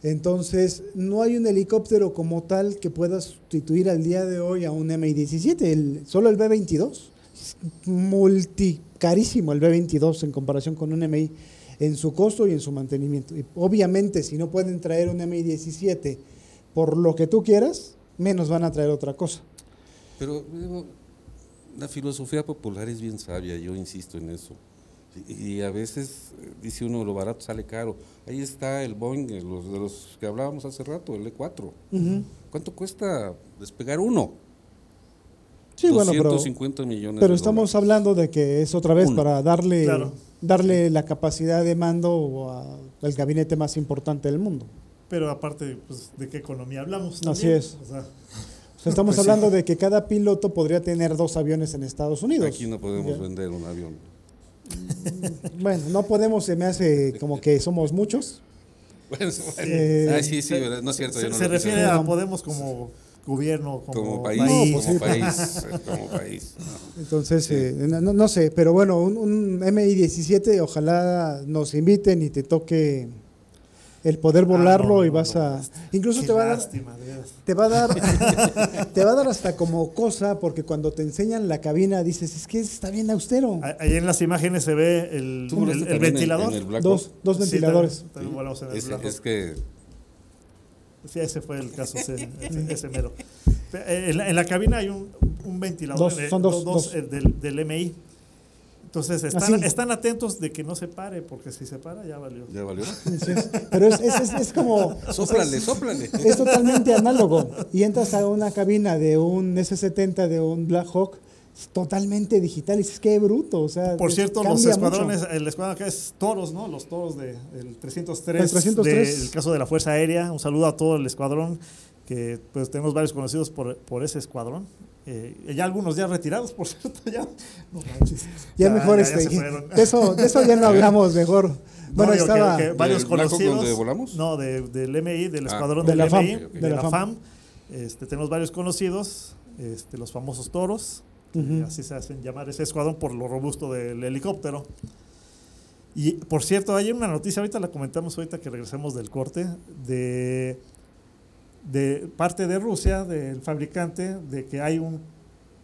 Entonces, no hay un helicóptero como tal que pueda sustituir al día de hoy a un MI-17, el- solo el B-22. Es multicarísimo el B-22 en comparación con un MI en su costo y en su mantenimiento. Y obviamente, si no pueden traer un MI-17 por lo que tú quieras, menos van a traer otra cosa. Pero la filosofía popular es bien sabia, yo insisto en eso. Y, y a veces eh, dice uno, lo barato sale caro. Ahí está el Boeing, eh, los, de los que hablábamos hace rato, el E4. Ujú. ¿Cuánto cuesta despegar uno? Sí, bueno, pero, 250 millones pero de estamos dólares. hablando de que es otra vez Uno. para darle, Claro. darle la capacidad de mando a- al gabinete más importante del mundo. Pero aparte, pues, ¿de qué economía hablamos? Así también? es. O sea, O sea, estamos hablando de que cada piloto podría tener dos aviones en Estados Unidos. Aquí no podemos Ya. vender un avión. Bueno, no podemos, se me hace como que somos muchos. Bueno, bueno. Eh, Ah, sí, sí, ¿verdad? no es cierto. yo se, no se refiere a Podemos como gobierno, como, como país, No, pues como sí. país, como país. Entonces, Sí. eh, no, no- no sé, pero bueno, un, un MI-17, ojalá nos inviten y te toque el poder volarlo Ah, no, y vas no, a... Incluso te va a dar... lástima. Te va a dar, te va a dar hasta como cosa, porque cuando te enseñan la cabina dices, es que está bien austero. Ah, Ahí en las imágenes se ve el, ¿Tú el- volaste el también en- ventilador. en el Black Dos, dos Sí, ventiladores. también- también volamos en el Es, Black es Hawk. que Sí, ese fue el caso, ese, ese- ese mero. Pe- En la, en la cabina hay un, un ventilador, Dos, en el- son dos, dos. eh, del, del MI. Entonces están, Así. están atentos de que no se pare, porque si se para ya valió. ya valió. Es- pero es, es, es- es como... o sea, Sóplale, es- sóplale. Es totalmente análogo. Y entras a una cabina de un S-70, de un Black Hawk, es totalmente digital. Y dices, qué bruto. O sea, Por cierto, los escuadrones, mucho. el escuadrón que es Toros, ¿no? Los Toros de, del 303, El 303. del caso de la Fuerza Aérea. Un saludo a todo el escuadrón, que pues tenemos varios conocidos por, por ese escuadrón. Eh, ya algunos ya retirados, por cierto, ya. No manches. Ya, mejor ya- este. de, eso, de eso ya no hablamos mejor. No, Bueno, que- estaba. que varios ¿Del Black Hawk conocidos. donde volamos? No, de- del MI, del Ah. escuadrón De del la FAM, MI, ok. de, de la FAM. FAM. Este, tenemos varios conocidos, este, los famosos toros, que Ujú. así se hacen llamar ese escuadrón por lo robusto del helicóptero. Y por cierto, hay una noticia, ahorita la comentamos ahorita que regresemos del corte, de, de parte de Rusia, del fabricante, de que hay un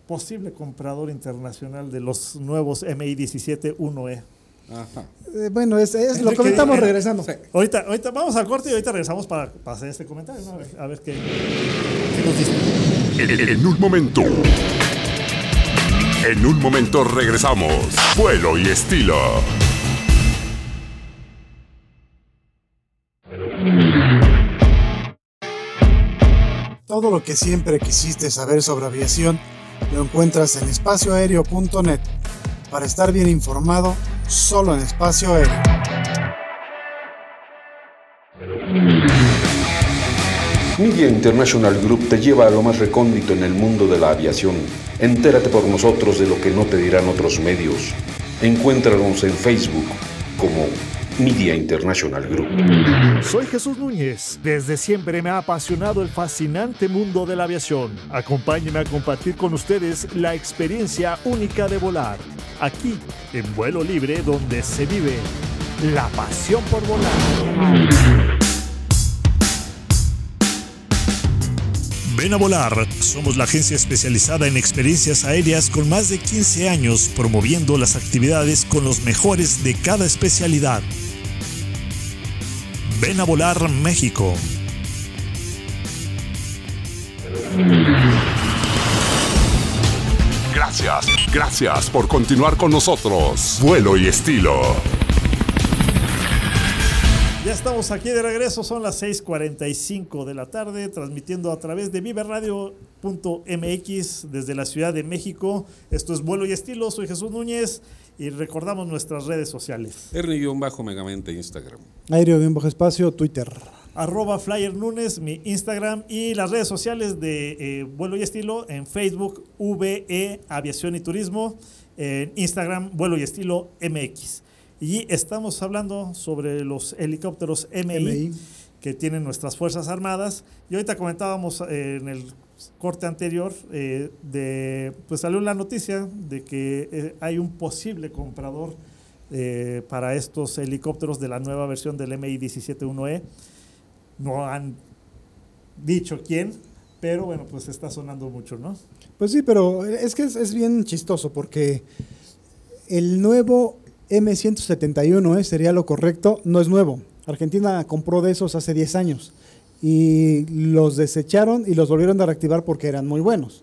posible comprador internacional de los nuevos MI-17-1E. Ajá. Eh, bueno, es, es- lo Que- comentamos que- regresando. Sí. Ahorita, ahorita vamos al corte y ahorita regresamos para, para hacer este comentario, ¿no? a, ver, a ver qué, qué nos dice. En, en un momento. En un momento regresamos. Vuelo y estilo. Todo lo que siempre quisiste saber sobre aviación lo encuentras en espacioaéreo.net. Para estar bien informado, solo en espacio aéreo. Media International Group te lleva a lo más recóndito en el mundo de la aviación. Entérate por nosotros de lo que no te dirán otros medios. Encuéntranos en Facebook como Media International Group. Soy Jesús Núñez. Desde siempre me ha apasionado el fascinante mundo de la aviación. Acompáñenme a compartir con ustedes la experiencia única de volar. Aquí, en vuelo libre, donde se vive la pasión por volar. Ven a volar. Somos la agencia especializada en experiencias aéreas con más de 15 años promoviendo las actividades con los mejores de cada especialidad. Ven a volar México. Gracias, gracias por continuar con nosotros. Vuelo y estilo. Ya estamos aquí de regreso, son las 6:45 de la tarde, transmitiendo a través de viveradio.mx desde la Ciudad de México. Esto es Vuelo y Estilo, soy Jesús Núñez y recordamos nuestras redes sociales. Ernie-Megamente Instagram. Aéreo bien bajo espacio, Twitter. Arroba Flyer Nunes, mi Instagram y las redes sociales de eh, Vuelo y Estilo en Facebook, VE Aviación y Turismo, en Instagram, Vuelo y Estilo MX. Y estamos hablando sobre los helicópteros MI, MI. que tienen nuestras Fuerzas Armadas. Y ahorita comentábamos eh, en el corte anterior, eh, de, pues salió la noticia de que eh, hay un posible comprador eh, para estos helicópteros de la nueva versión del MI 171E. No han dicho quién, pero bueno, pues está sonando mucho, ¿no? Pues sí, pero es que es, es bien chistoso porque el nuevo M171 eh, sería lo correcto, no es nuevo. Argentina compró de esos hace 10 años y los desecharon y los volvieron a reactivar porque eran muy buenos.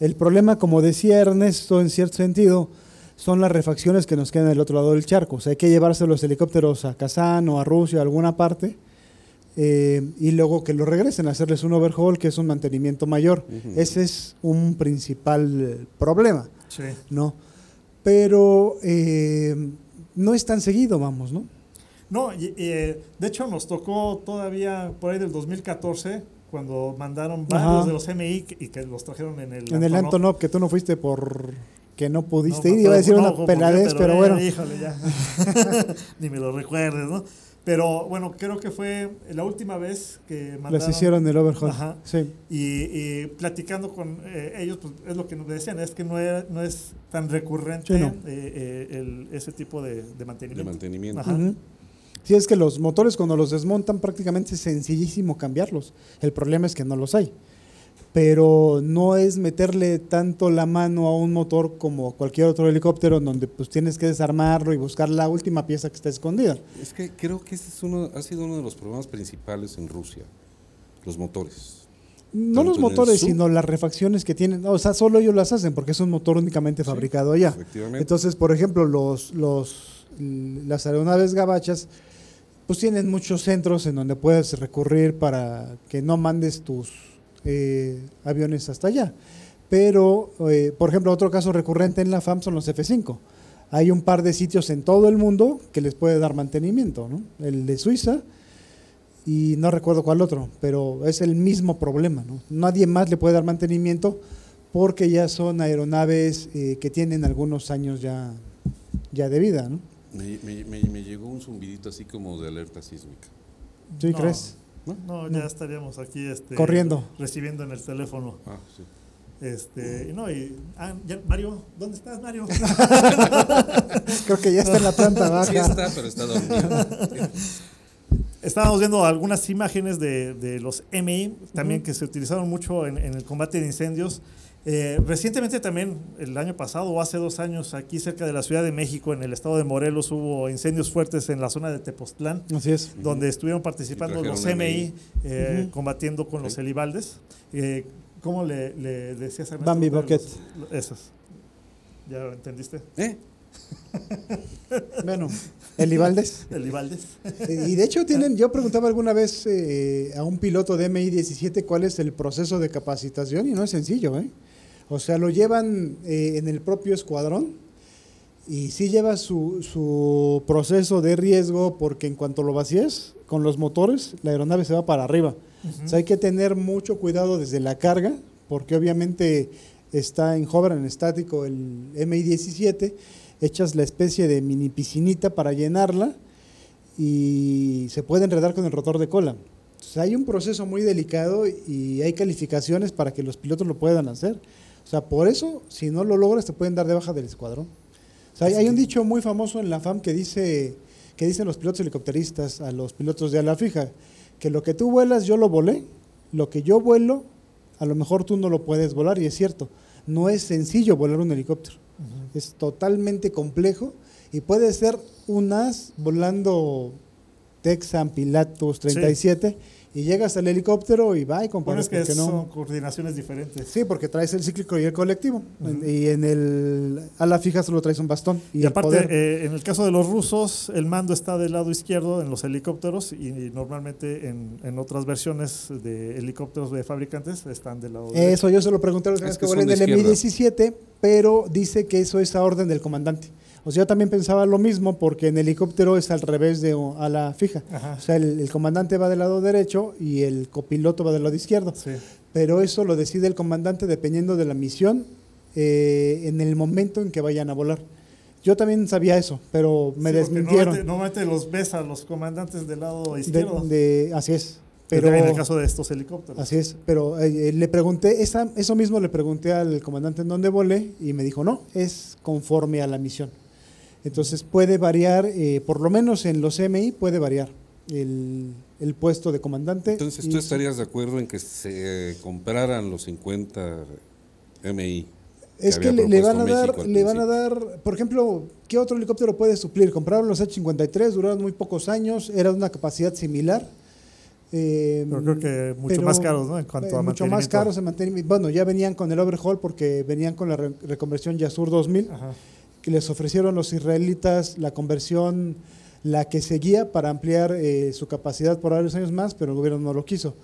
El problema, como decía Ernesto, en cierto sentido, son las refacciones que nos quedan del otro lado del charco. O sea, hay que llevarse los helicópteros a Kazán o a Rusia, a alguna parte, eh, y luego que los regresen, hacerles un overhaul, que es un mantenimiento mayor. Ese es un principal problema, Sí. ¿no? Pero eh, no es tan seguido, vamos, ¿no? No, y, y, eh, de hecho nos tocó todavía por ahí del 2014 cuando mandaron varios Ajá. de los MI y que los trajeron en el En el Antonov. Que tú no fuiste por que no pudiste No, ir, iba a pero- decir no, una peladez, yo, pero bueno. Híjole, ya. Ni me lo recuerdes, ¿no? Pero bueno, creo que fue la última vez que mandaron. Les hicieron el overhaul. Ajá. Sí. Y, y platicando con eh, ellos, pues es lo que nos decían, es que no, era- no es tan recurrente Sí, no. eh, eh, el- ese tipo de, de De mantenimiento. mantenimiento. Ajá. Sí, es que los motores cuando los desmontan prácticamente es sencillísimo cambiarlos. El problema es que no los hay. Pero no es meterle tanto la mano a un motor como cualquier otro helicóptero en donde pues tienes que desarmarlo y buscar la última pieza que está escondida. Es que creo que ese es uno, ha sido uno de los problemas principales en Rusia, los motores. No los motores, sino las refacciones que tienen. O sea, solo ellos las hacen porque es un motor únicamente fabricado allá. Efectivamente. Entonces, por ejemplo, los, los, las aeronaves gabachas pues tienen muchos centros en donde puedes recurrir para que no mandes tus eh, aviones hasta allá. Pero, eh, por ejemplo, otro caso recurrente en la FAM son los F5. Hay un par de sitios en todo el mundo que les puede dar mantenimiento, ¿no? El de Suiza y no recuerdo cuál otro, pero es el mismo problema, ¿no? Nadie más le puede dar mantenimiento porque ya son aeronaves eh, que tienen algunos años ya, ya de vida, ¿no? Me, me- me- me llegó un zumbidito así como de alerta sísmica. ¿Sí No. crees? No, ya estaríamos aquí este, Corriendo. recibiendo en el teléfono. Ah, sí. Este, y no, y, ah, ya, Mario, ¿dónde estás, Mario? Creo que ya está en la planta baja. Sí está, pero está dormido. Estábamos viendo algunas imágenes de, de los MI, también que se utilizaron mucho en, en el combate de incendios. Eh, recientemente también, el año pasado o hace dos años, aquí cerca de la Ciudad de México, en el estado de Morelos, hubo incendios fuertes en la zona de Tepoztlán, Así es. donde estuvieron participando los MI eh, combatiendo con los Sí. Elibaldes. Eh, ¿Cómo le, le decías a? Bambi Bucket. Esos. ¿Ya lo entendiste? ¿Eh? Bueno, Elibaldes. Elibaldes. Y de hecho tienen, yo preguntaba alguna vez eh, a un piloto de MI-17 cuál es el proceso de capacitación y no es sencillo, ¿eh? O sea, lo llevan eh, en el propio escuadrón y sí lleva su, su proceso de riesgo porque en cuanto lo vacíes con los motores, la aeronave se va para arriba. O sea, hay que tener mucho cuidado desde la carga porque obviamente está en hover, en estático el MI-17, echas la especie de mini piscinita para llenarla y se puede enredar con el rotor de cola. Hay un proceso muy delicado y hay calificaciones para que los pilotos lo puedan hacer. O sea, por eso, si no lo logras, te pueden dar de baja del escuadrón. Hay un dicho muy famoso en la FAM que dice que dicen los pilotos helicópteristas a los pilotos de ala fija, que lo que tú vuelas yo lo volé, lo que yo vuelo, a lo mejor tú no lo puedes volar, y es cierto, no es sencillo volar un helicóptero, es totalmente complejo y puede ser un as volando Texan Pilatus 37 y llegas al helicóptero y va y Bueno, compadre, es que porque no- son coordinaciones diferentes. Sí, porque traes el cíclico y el colectivo. Y en el a la fija solo traes un bastón. Y, aparte, poder. eh, en el caso de los rusos, el mando está del lado izquierdo en los helicópteros y, y normalmente en, en otras versiones de helicópteros de fabricantes están del lado derecho. Eso yo se lo pregunté a los Es que que volé en son de el izquierda. Mi-17, pero dice que eso es a orden del comandante. O sea, yo también pensaba lo mismo porque en helicóptero es al revés de a la fija. Ajá. O sea, el, el comandante va del lado derecho y el copiloto va del lado izquierdo. Sí. Pero eso lo decide el comandante dependiendo de la misión eh, en el momento en que vayan a volar. Yo también sabía eso, pero me Sí, desmintieron. Normalmente, normalmente los ves a los comandantes del lado izquierdo. de- así es. pero Pero en el caso de estos helicópteros. Así es, pero eh, eh, le pregunté, esa, eso mismo le pregunté al comandante en dónde volé y me dijo, no, es conforme a la misión. Entonces puede variar, eh, por lo menos en los MI puede variar el, el puesto de comandante. Entonces, ¿tú estarías de acuerdo en que se compraran los 50 MI? Es que le, le van a dar, México le van a dar, por ejemplo, ¿qué otro helicóptero puede suplir? Compraron los H-53, duraron muy pocos años, era de una capacidad similar. eh, Pero creo que mucho pero, más caros, ¿no? En cuanto eh, a Mucho más caros en mantenimiento. Bueno, ya venían con el overhaul porque venían con la re- reconversión Yasur 2000, Ajá. Les ofrecieron los israelitas la conversión, la que seguía para ampliar eh, su capacidad por varios años más, pero el gobierno no lo quiso.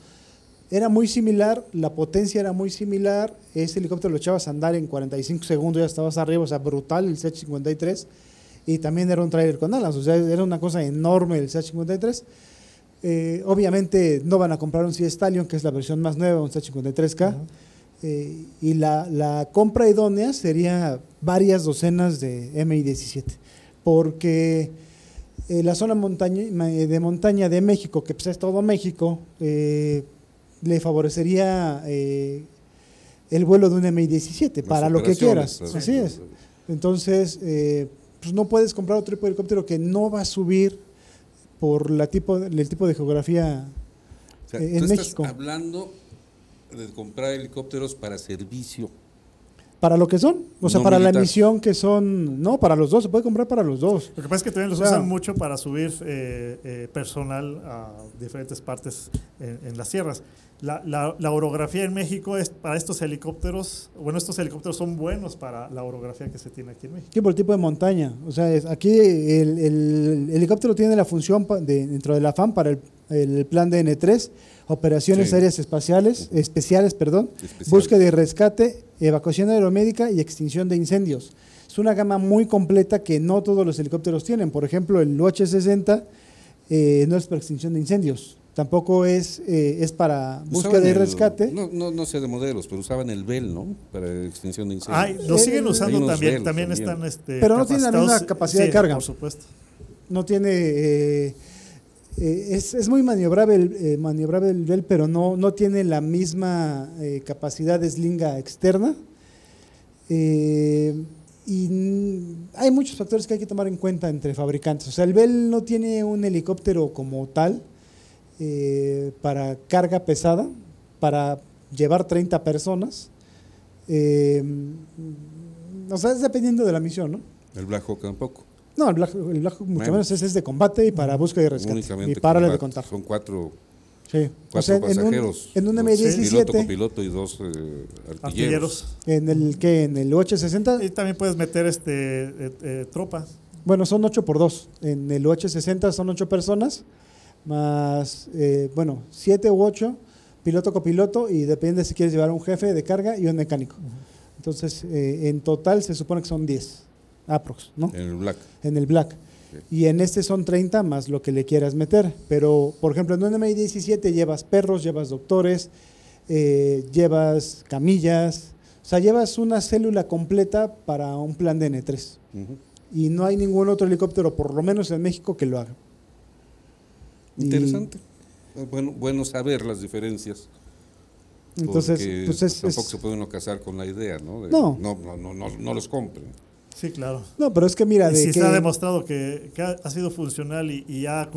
Era muy similar, la potencia era muy similar, ese helicóptero lo echabas a andar en 45 segundos, ya estabas arriba, o sea, brutal el CH-53, y también era un trailer con alas, o sea, era una cosa enorme el CH-53. Eh, obviamente no van a comprar un Sea Stallion, que es la versión más nueva, un CH-53K, eh, y la, la compra idónea sería varias docenas de MI-17, porque eh, la zona montaña, ma- de montaña de México, que pues, es todo México, eh, le favorecería eh, el vuelo de un MI-17 Las para lo que quieras. Así es. Entonces, eh, pues no puedes comprar otro tipo de helicóptero que no va a subir por la tipo, el tipo de geografía O sea, eh, tú en estás México. hablando de comprar helicópteros para servicio. Para lo que son, o sea, No para la misión que son, no, para los dos, se puede comprar para los dos. Lo que pasa es que también los O sea, usan mucho para subir eh, eh, personal a diferentes partes en, en las sierras. La, la- la orografía en México es para estos helicópteros, bueno, estos helicópteros son buenos para la orografía que se tiene aquí en México. Sí, por el tipo de montaña. O sea, es- aquí el, el helicóptero tiene la función de- dentro de la FAM para el, el plan de N3, operaciones Sí. aéreas espaciales, especiales, perdón, Especiales. búsqueda y rescate, evacuación aeromédica y extinción de incendios. Es una gama muy completa que no todos los helicópteros tienen. Por ejemplo, el UH-60 eh, no es para extinción de incendios. Tampoco es, eh, es para búsqueda y rescate. no, no, no sé de modelos, pero usaban el BEL, ¿no? Para extinción de incendios. Ay, lo siguen usando también, también también. están este, Pero no tienen la misma capacidad de carga. Por supuesto. no tiene eh, eh, es, es muy maniobrable eh, maniobrable el Bell, pero no, no tiene la misma eh, capacidad de slinga externa. Eh, y hay muchos factores que hay que tomar en cuenta entre fabricantes. O sea, el Bell no tiene un helicóptero como tal eh, para carga pesada, para llevar 30 personas. O sea, es dependiendo de la misión, ¿no? El Black Hawk tampoco. No, el Black, el Black Hawk mucho Bueno. menos es de combate y para búsqueda y rescate. Únicamente Y párale de combate. contar. Son cuatro, Sí. cuatro O sea, en un, pasajeros. en un dos M17, Piloto, copiloto y dos eh, artilleros. Artilleros. en el que en el 860, Y también puedes meter este eh, eh, tropa. bueno, son 8 por 2. En el 860 son 8 personas, más, eh, bueno, 7 u 8, piloto copiloto, y depende si quieres llevar un jefe de carga y un mecánico. Entonces, eh, en total se supone que son 10, aprox, ¿no? En el Black. en el Black. Y en este son 30 más lo que le quieras meter. Pero, por ejemplo, en un MI-17 llevas perros, llevas doctores, eh, llevas camillas. O sea, llevas una célula completa para un plan de N3. Ujú. Y no hay ningún otro helicóptero, por lo menos en México, que lo haga. Interesante. Eh, Bueno, bueno saber las diferencias. Entonces, pues es- tampoco es- se puede uno casar con la idea, ¿no? De- No. No, no, no, no, no los compren. Sí, claro. No, pero es que mira, Y de si que, se ha demostrado que, que ha, sido funcional y, y ya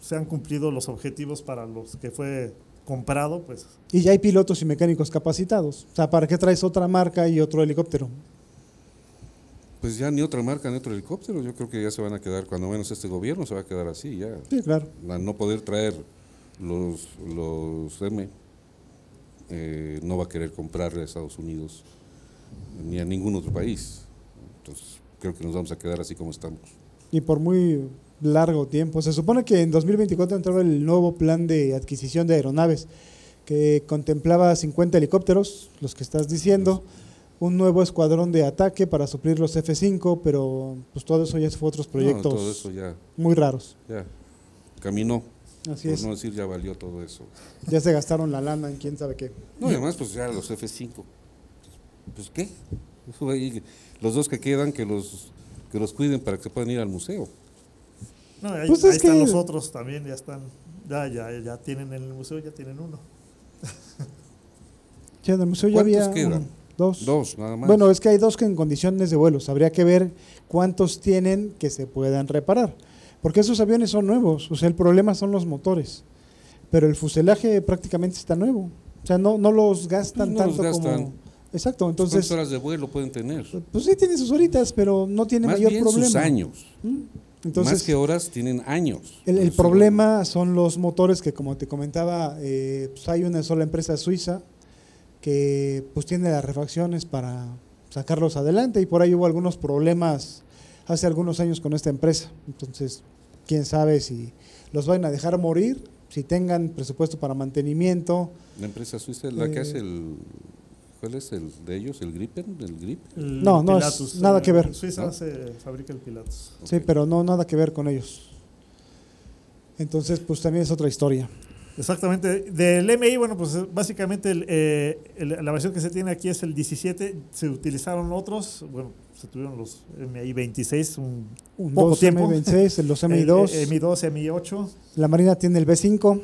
se han cumplido los objetivos para los que fue comprado, pues y ya hay pilotos y mecánicos capacitados. O sea, ¿para qué traes otra marca y otro helicóptero? Pues ya ni otra marca ni otro helicóptero. Yo creo que ya se van a quedar, cuando menos este gobierno se va a quedar así, ya. Sí, claro. No poder traer los, los M, eh, no va a querer comprarle a Estados Unidos ni a ningún otro país. Entonces, creo que nos vamos a quedar así como estamos. Y por muy largo tiempo. Se supone que en 2024 entraba el nuevo plan de adquisición de aeronaves, que contemplaba 50 helicópteros, los que estás diciendo, un nuevo escuadrón de ataque para suplir los F-5, pero pues todo eso ya fue otros No, proyectos todo eso ya, muy raros. ya caminó. Así por es. no decir ya valió todo eso. Ya se gastaron la lana en quién sabe qué. No, y además, pues ya los F5. Pues, ¿qué? Los dos que quedan, que los, que los cuiden para que se puedan ir al museo. no, ahí, Pues ahí es están que- los otros también, ya están, ya, ya, ya tienen en el museo, ya tienen uno. Ya en el museo ya ¿Cuántos había quedan? dos. Dos, nada más. Bueno, es que hay dos que en condiciones de vuelos. Habría que ver cuántos tienen que se puedan reparar. Porque esos aviones son nuevos. O sea, el problema son los motores. Pero el fuselaje prácticamente está nuevo. O sea, no, no los gastan Pues no los tanto gastan. como. Exacto, ¿Cuántas entonces. horas de vuelo pueden tener? Pues sí, tiene sus horitas, pero no tiene Más mayor bien problema. sus años. ¿Mm? Entonces, Más que horas, tienen años. el, el problema son los motores que, como te comentaba, eh, pues hay una sola empresa suiza que pues tiene las refacciones para sacarlos adelante y por ahí hubo algunos problemas hace algunos años con esta empresa. Entonces, quién sabe si los van a dejar morir, si tengan presupuesto para mantenimiento. La empresa suiza es la que Eh, hace el. ¿Cuál es el de ellos? ¿El Gripen? ¿El Grip? El No, no es nada que ver. Suiza ¿No? hace- fabrica el Pilatus. Sí, pero no nada que ver con ellos. Entonces, pues también es otra historia. Exactamente. Del MI, bueno, pues básicamente el, eh, el- la versión que se tiene aquí es el 17. Se utilizaron otros, bueno, se tuvieron los MI 26, un Un poco 2 tiempo. MI26, los MI2. El, MI2, MI8. La Marina tiene el B5.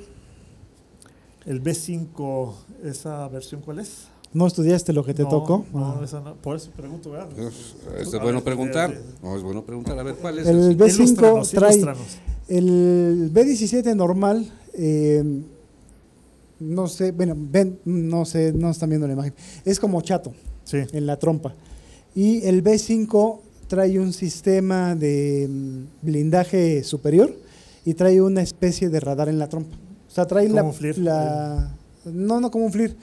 El B5, ¿esa versión cuál es? ¿No estudiaste lo que te No, tocó? No, Ah. esa no. Por eso pregunto, ¿verdad? Es A bueno ver, preguntar. de- No, es bueno preguntar. A ver, ¿cuál es? El el- B5 Ilústranos, trae ilústranos. el B17 normal. eh, no sé, bueno, ven, no sé, no están viendo la imagen. Es como chato Sí. en la trompa. Y el B5 trae un sistema de mm, blindaje superior y trae una especie de radar en la trompa. O sea, trae Como la, un FLIR. la- No, no como un FLIR.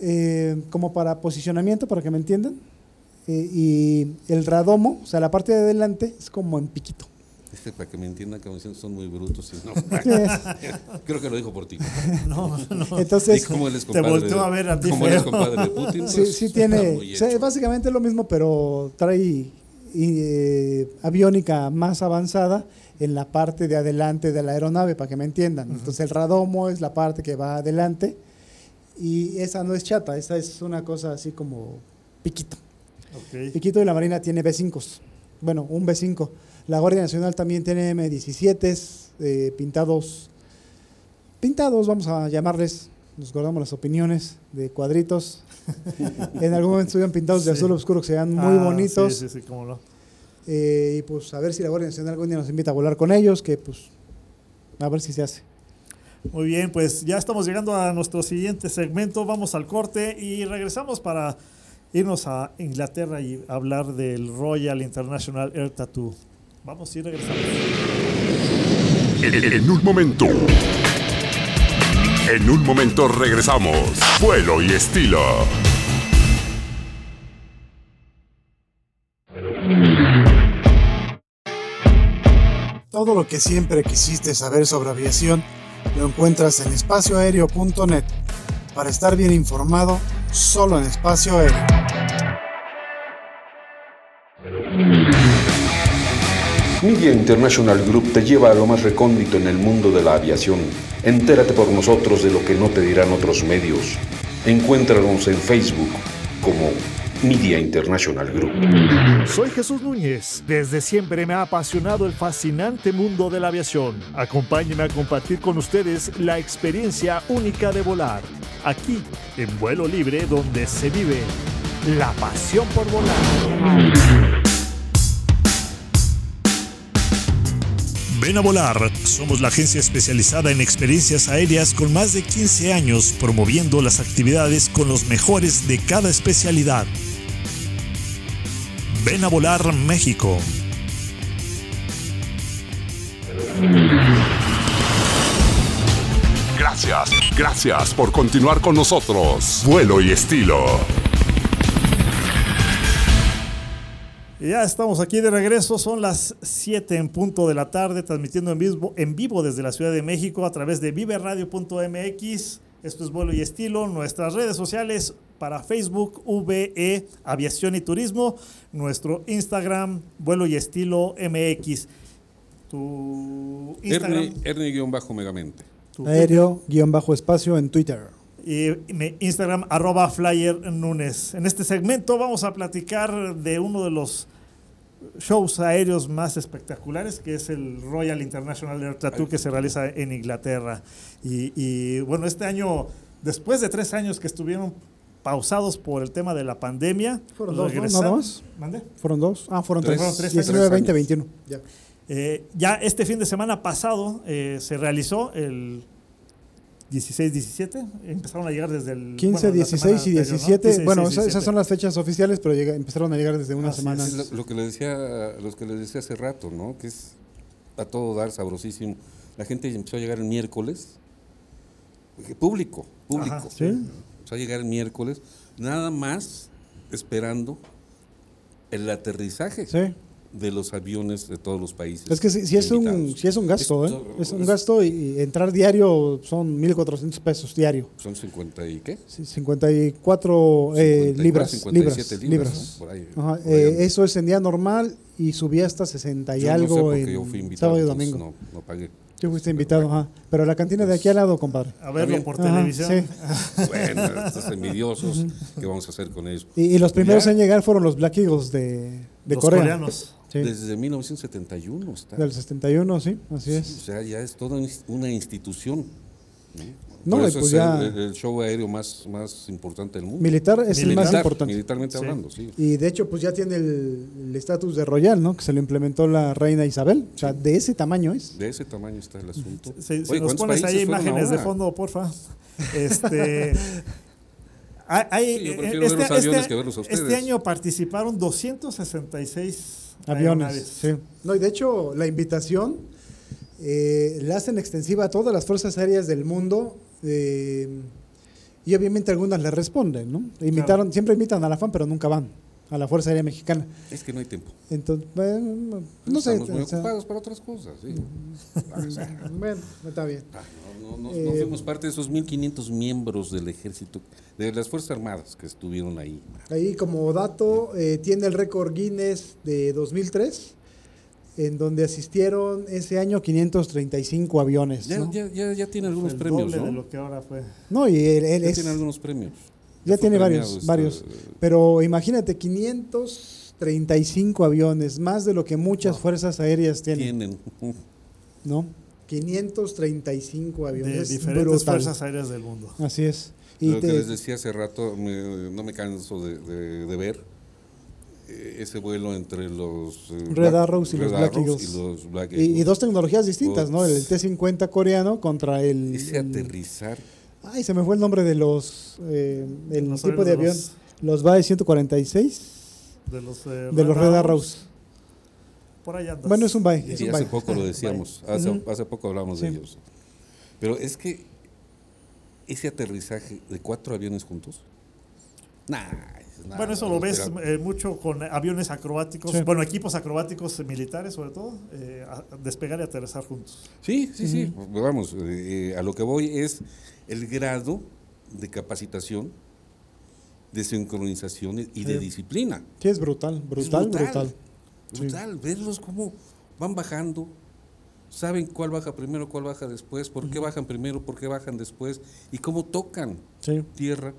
Eh, como para posicionamiento, para que me entiendan. Eh, y el radomo, o sea, la parte de adelante es como en piquito. Este, para que me entiendan, dicen, son muy brutos. y no. Creo que lo dijo por ti. No, no. Entonces, como él es te compadre volteó de- a ver a ti Como él es feo. compadre de Putin. pues, sí tiene, o sea, básicamente es lo mismo, pero trae y, eh, aviónica más avanzada en la parte de adelante de la aeronave, para que me entiendan. Entonces el radomo es la parte que va adelante y esa no es chata, esa es una cosa así como piquito. Piquito y la Marina tiene B5. Bueno, un B5. La Guardia Nacional también tiene M17 eh, pintados. Pintados, vamos a llamarles. Nos guardamos las opiniones de cuadritos. en algún momento estuvieron pintados de Sí. azul oscuro que se vean muy Ah, bonitos. Sí, sí, sí, cómo no. Eh, y pues a ver si la Guardia Nacional algún día nos invita a volar con ellos, que pues a ver si se hace. Muy bien, pues ya estamos llegando a nuestro siguiente segmento. Vamos al corte y regresamos para irnos a Inglaterra y hablar del Royal International Air Tattoo. Vamos y regresamos. En, en un momento. En un momento regresamos. Vuelo y estilo. Todo lo que siempre quisiste saber sobre aviación lo encuentras en espacioaéreo.net. Para estar bien informado, solo en espacio aéreo. Media International Group te lleva a lo más recóndito en el mundo de la aviación. Entérate por nosotros de lo que no te dirán otros medios. Encuéntranos en Facebook como Media International Group. Soy Jesús Núñez. Desde siempre me ha apasionado el fascinante mundo de la aviación. Acompáñenme a compartir con ustedes la experiencia única de volar. Aquí, en vuelo libre, donde se vive la pasión por volar. Ven a volar. Somos la agencia especializada en experiencias aéreas con más de 15 años promoviendo las actividades con los mejores de cada especialidad. Ven a volar México. Gracias, gracias por continuar con nosotros. Vuelo y estilo. Y ya estamos aquí de regreso, son las 7 en punto de la tarde, transmitiendo en vivo, en vivo desde la Ciudad de México a través de viveradio.mx. Esto es vuelo y estilo, nuestras redes sociales para Facebook, VE, Aviación y Turismo, nuestro Instagram, vuelo y estilo MX. Tu Instagram. Ernie-megamente. tu Aéreo, guion bajo espacio en Twitter. y mi Instagram arroba flyer Nunes. En este segmento vamos a platicar de uno de los shows aéreos más espectaculares, que es el Royal International Air Tattoo que se realiza en Inglaterra. Y, y, bueno, este año, después de tres años que estuvieron pausados por el tema de la pandemia, Fueron dos, ¿no? ¿Nada más? ¿Mande? ¿Fueron dos? Ah, fueron Tres. tres. Fueron tres 19, años. 20, 21. Ya. Eh, ya este fin de semana pasado eh, se realizó el 16-17, empezaron a llegar desde el... 15, bueno, 16 y anterior, ¿no? 17. 15, bueno, 16, esas- esas 17. son las fechas oficiales, pero llega- empezaron a llegar desde una Así semana. Es lo, lo que le decía, los que les decía hace rato, ¿no? Que es a todo dar sabrosísimo. La gente empezó a llegar el miércoles, público, público. Ajá, sí. Empezó a llegar el miércoles, nada más esperando el aterrizaje Sí. de los aviones de todos los países. Es que si, si es un, si es un gasto, ¿eh? Esto- Es un es- gasto y, y entrar diario son 1.400 pesos diario. Son 50 y qué? Sí, 54 eh, 54, libras. 57 libras, libras, libras. ¿no? Por ahí, Ajá, por ahí eh, eso es en día normal y subía hasta 60 y Yo no sé algo en yo fui invitado, sábado y domingo. No, no pagué. Yo fuiste invitado, ajá. Pero la cantina de aquí al lado, compadre. A verlo por Ajá, televisión. sí. Bueno, estos envidiosos, ¿qué vamos a hacer con ellos? Y, y los primeros Ya. en llegar fueron los Black Eagles de, de Los Corea. coreanos. Sí, Desde 1971 está. del 71, sí, así O es. sea, ya es toda una institución. No, Eso pues es ya- el, el show aéreo más, más importante del mundo. Militar es el más importante. Militarmente Sí. hablando, sí. Y de hecho, pues ya tiene el estatus de royal, ¿no? Que se lo implementó la reina Isabel. O sea, de ese tamaño es. De ese tamaño está el asunto. Si, si Oye, nos ¿cuántos pones ahí imágenes de fondo, porfa. Este, hay- hay- Sí, yo prefiero ver los aviones que verlos a este ustedes. año participaron 266 Aviones, aeronaves. sí. No, y de hecho, la invitación eh, la hacen extensiva a todas las fuerzas aéreas del mundo. Eh, y obviamente algunas le responden, ¿no? Invitaron, Siempre invitan a la FAN, pero nunca van a la Fuerza Aérea Mexicana. Es que no hay tiempo. Entonces, bueno, no sé. Estamos muy o sea, ocupados para otras cosas. sí. Bueno, está bien. ah, no, no- no- Eh, no fuimos parte de esos 1.500 miembros del ejército, de las Fuerzas Armadas que estuvieron ahí. Ahí como dato, eh, tiene el récord Guinness de 2003, en donde asistieron ese año 535 aviones. Ya, ¿no? ya, ya, ya tiene algunos El premios, doble de lo que ahora fue. No, y él, él Ya es- tiene algunos premios. ya tiene varios, este, varios. Pero imagínate, 535 aviones, más de lo que muchas fuerzas aéreas tienen, Tienen. ¿no? 535 aviones. De es diferentes brutal. fuerzas aéreas del mundo. Así es. Y Lo te- que les decía hace rato, me- no me canso de, de- de ver eh, ese vuelo entre los eh, Red Arrows y los Black Arrows Eagles. y los Black y, y dos tecnologías distintas, ¿no? El Ups. T-50 coreano contra el... Ese el- aterrizar. Ay, se me fue el nombre de los... eh, el Los tipo de avión. aviones Los BAE 146 De los, eh, de los Red Arrows. Por ahí andas. Bueno, es un BAE. Y Es un hace poco lo decíamos, hace, hace poco hablamos de ellos. Pero es que ese aterrizaje de cuatro aviones juntos, nah, es nada, Bueno, eso lo ves eh, mucho con aviones acrobáticos, Sí. bueno, equipos acrobáticos militares sobre todo, eh, a- despegar y aterrizar juntos. Sí, sí, sí. Vamos, eh, a lo que voy es el grado de capacitación, de sincronización y de Sí. disciplina. Sí, es brutal, Es brutal, brutal. Sí. Brutal, verlos cómo van bajando, saben cuál baja primero, cuál baja después, por qué bajan primero, por qué bajan después y cómo tocan Sí. tierra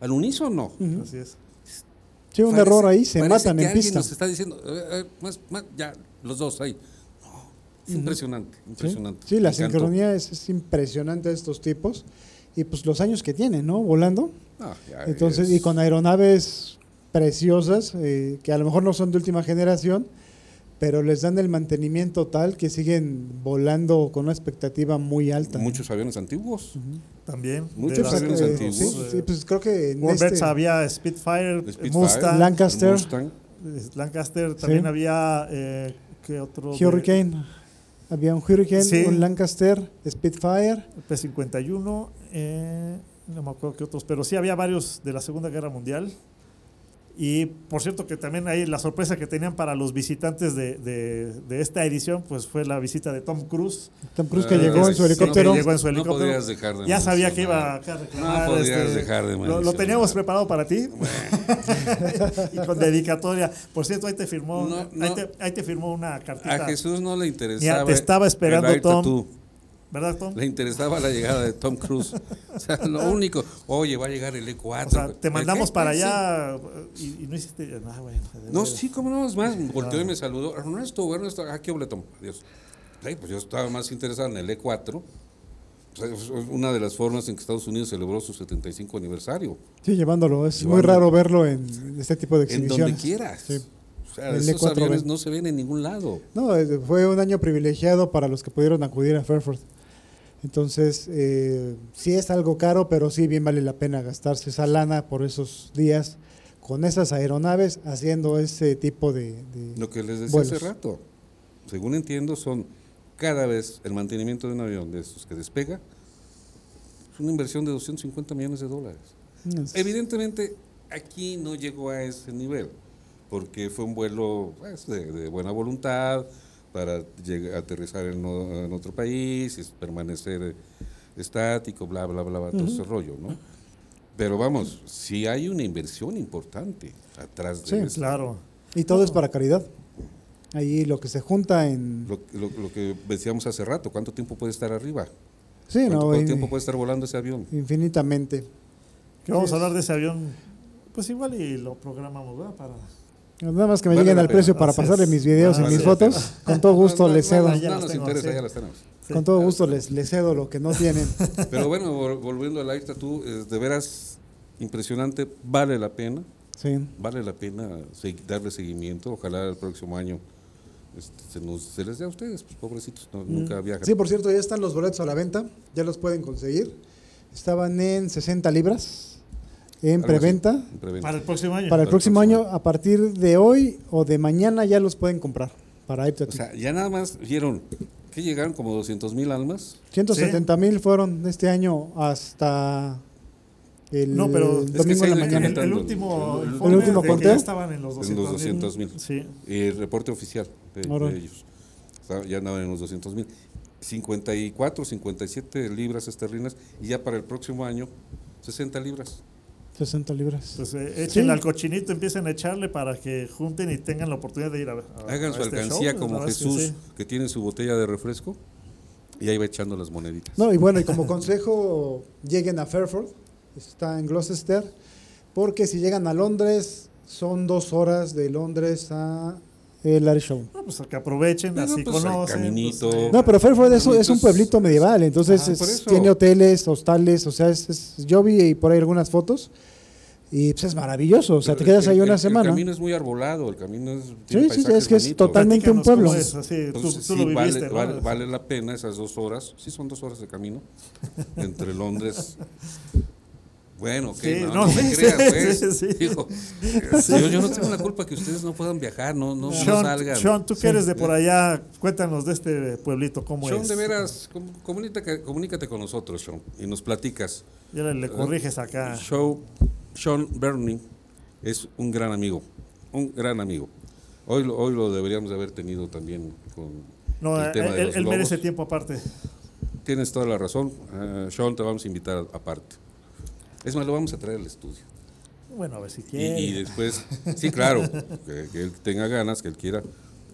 al unísono. Ujú. Así es. Sí, un Parece- error ahí, se matan que en alguien pista. nos está diciendo, eh, eh, más, más, ya, los dos ahí. No, es impresionante, Sí, impresionante. Sí, la sincronía es, es impresionante de estos tipos. Y pues los años que tienen, ¿no? Volando. Ah, ya Entonces, es- y con aeronaves preciosas, eh, que a lo mejor no son de última generación, pero les dan el mantenimiento tal que siguen volando con una expectativa muy alta. ¿no? muchos aviones antiguos. También. Muchos de aviones eh, antiguos. sí, sí, pues creo que en este- había Spitfire, Spitfire, Mustang, Lancaster. Mustang. eh, Lancaster, también había eh, ¿qué otro? de- Hurricane. Había un Hurricane, Sí. un Lancaster, Spitfire. P-51, eh, no me acuerdo qué otros, pero sí había varios de la Segunda Guerra Mundial. Y por cierto que también ahí la sorpresa que tenían para los visitantes de, de- de esta edición, pues fue la visita de Tom Cruise. Tom Cruise que Ah, llegó en su sí, helicóptero. que llegó en su No helicóptero. podrías dejar de Ya sabía que iba a reclamar. No podrías este, dejar de lo, teníamos preparado para ti. y con dedicatoria. Por cierto, ahí te firmó, No, Ahí, te, ahí te firmó una cartita. A Jesús no le interesaba. Te estaba esperando, Tom. ¿Verdad, Tom? Le interesaba la llegada de Tom Cruise. O sea, lo único. Oye, va a llegar el E4. O sea, te mandamos ¿Qué? para Sí. allá y, y no hiciste. Ah, bueno, No, sí, cómo no, es más, volteó Ah. y me saludó. Ernesto, Ernesto, aquí hablé, Tom. Adiós. Pues yo estaba más interesado en el E4. O sea, es una de las formas en que Estados Unidos celebró su 75 aniversario. Sí, llevándolo. Es muy raro verlo en este tipo de En exhibiciones. donde quieras. Sí. O sea, esos E4 aviones no se ven en ningún lado. No, eh, fue un año privilegiado para los que pudieron acudir a Fairford. Entonces, eh, sí es algo caro, pero sí bien vale la pena gastarse esa lana por esos días con esas aeronaves haciendo ese tipo de... de- Lo que les decía vuelos. hace rato, según entiendo, son cada vez el mantenimiento de un avión de estos que despega, es una inversión de 250 millones de dólares. Es- Evidentemente, aquí no llegó a ese nivel, porque fue un vuelo pues, de, de buena voluntad para llegar, aterrizar en, o- en otro país, y permanecer eh, estático, bla, bla, bla, bla, todo ese rollo, ¿no? Pero vamos, sí hay una inversión importante atrás de Sí, esto. Claro. Y todo es para caridad. Ahí lo que se junta en... Lo, lo- lo que decíamos hace rato, ¿cuánto tiempo puede estar arriba? Sí, ¿Cuánto, no, cuánto tiempo puede estar volando ese avión? infinitamente. Que vamos a hablar de ese avión. Pues igual y lo programamos, ¿verdad? Para. Nada más que me Vale lleguen la al pena. precio para Así pasarle mis videos y mis la fotos. Con todo gusto No, les cedo. no, Ya no las nos tengo, interesa, sí. ya las tenemos. Sí. Con todo gusto les, les cedo lo que no tienen. Pero bueno, vol- volviendo al Air Tattoo, es de veras impresionante, vale la pena, Sí. vale la pena darle seguimiento. Ojalá el próximo año este, se, nos- se les dé a ustedes, pues pobrecitos, no- nunca viajan. Sí, por cierto, ya están los boletos a la venta, ya los pueden conseguir. Estaban en 60 libras en preventa. en preventa. Para el próximo año. Para el el próximo año, a partir de hoy o de mañana ya los pueden comprar para O sea, ya nada más vieron que llegaron como 200 mil almas. 170 mil fueron este año hasta el No, pero es que domingo se en ha la mañana. el, el último El- el informe último de que conteo. ya estaban en los En los 200 200,000. Sí. Y el reporte oficial de, de ellos. Estaba- ya andaban en los 200 mil. 54, 57 libras esterlinas y ya para el próximo año 60 libras. 60 libras. Pues eh, échenle Sí. al cochinito, empiecen a echarle para que junten y tengan la oportunidad de ir a ver. Hagan a su este alcancía show. como es que Jesús, sí. que tiene su botella de refresco y ahí va echando las moneditas. No, y bueno, y como consejo, lleguen a Fairford, está en Gloucester, porque si llegan a Londres, son dos horas de Londres a el Air Show. No, pues que aprovechen, Bueno, así pues, el conocen. caminito. pues, eh, No, pero Fairford es, un- es un Entonces- pueblito medieval, entonces Ah, es- tiene hoteles, hostales, o sea, es, es- yo vi por ahí algunas fotos y pues es maravilloso, o sea, te Pero quedas el- ahí el- una El semana. camino es muy arbolado, el camino es. Sí, sí, es que es totalmente un pueblo. es, así, tú, Entonces, tú sí, lo viviste, vale, ¿no? vale, vale la pena esas dos horas. Sí, son dos horas de camino entre Londres. Bueno, ok, Sí, no, no, no me sí, creas, pues. sí, yo, yo no tengo la culpa que ustedes no puedan viajar, no, no, Sean, salgan. Sean, tú que eres de por allá, cuéntanos de este pueblito, ¿cómo Sean, es? de veras, com- comunícate, comunícate con nosotros, Sean, y nos platicas. Ya le, le corriges acá. Show, Sean Bernie es un gran amigo, un gran amigo. Hoy, lo- hoy lo deberíamos de haber tenido también con No, el eh, tema de él, los él merece tiempo aparte. Tienes toda la razón. Eh, Sean, te vamos a invitar aparte. Es más, lo vamos a traer al estudio. Bueno, a ver si Y, quiere. y después, sí, claro, que, que él tenga ganas, que él quiera.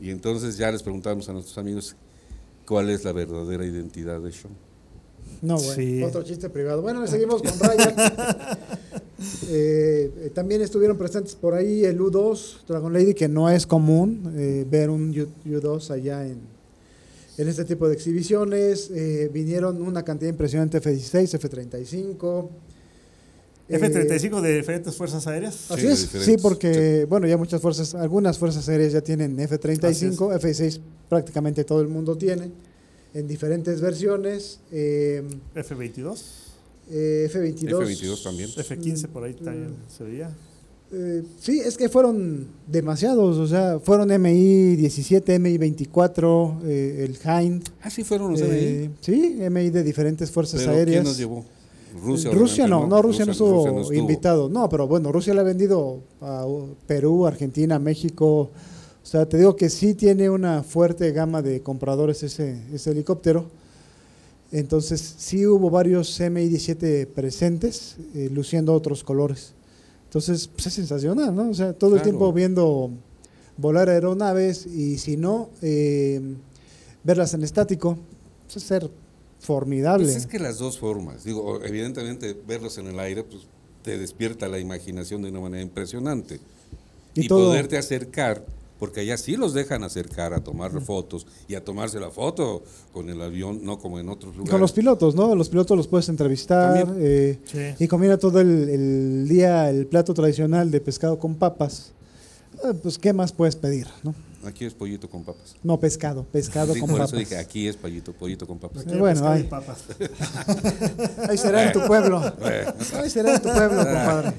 Y entonces ya les preguntamos a nuestros amigos cuál es la verdadera identidad de Sean. No, bueno, Sí. otro chiste privado. Bueno, seguimos con Ryan. Eh, eh, también estuvieron presentes por ahí el U2 Dragon Lady, que no es común eh, ver un U- U2 allá en, en este tipo de exhibiciones. Eh, vinieron una cantidad impresionante F-16, F-35. Eh, F-35 de diferentes fuerzas aéreas. Así Sí, es, sí, porque bueno, ya muchas fuerzas, algunas fuerzas aéreas ya tienen Así F-35, F-6 prácticamente todo el mundo tiene, en diferentes versiones. eh, F-22. eh, F-22. F-22 también. F-15 por ahí también se veía. Eh, sí, es que fueron demasiados, o sea, fueron MI-17, MI-24, eh, el Hind. Ah, sí fueron los eh, sí, MI de diferentes fuerzas Pero aéreas. ¿quién nos llevó? Rusia. Rusia no, no, Rusia no estuvo Rusia no estuvo. invitado. No, pero bueno, Rusia le ha vendido a Perú, Argentina, México. O sea, te digo que sí tiene una fuerte gama de compradores ese, ese helicóptero. Entonces, sí hubo varios MI-17 presentes, eh, luciendo otros colores. Entonces, pues es sensacional, ¿no? O sea, todo el tiempo viendo volar aeronaves y si no, eh, verlas en estático, pues es ser formidable. Pues es que las dos formas, digo, evidentemente verlos en el aire, pues te despierta la imaginación de una manera impresionante. Y Y, todo- poderte acercar, porque allá sí los dejan acercar a tomar fotos y a tomarse la foto con el avión, no como en otros lugares. Con los pilotos, ¿no? Los pilotos los puedes entrevistar eh, Sí. y combina todo el, el día el plato tradicional de pescado con papas. Eh, pues, ¿qué más puedes pedir, no? Aquí es pollito con papas. No pescado, pescado Sí, con por papas. eso dije, aquí es pollito, pollito con papas. Eh, bueno, Pescado y ay. papas. Ahí será en tu pueblo. Bueno, Ahí será en tu pueblo, compadre.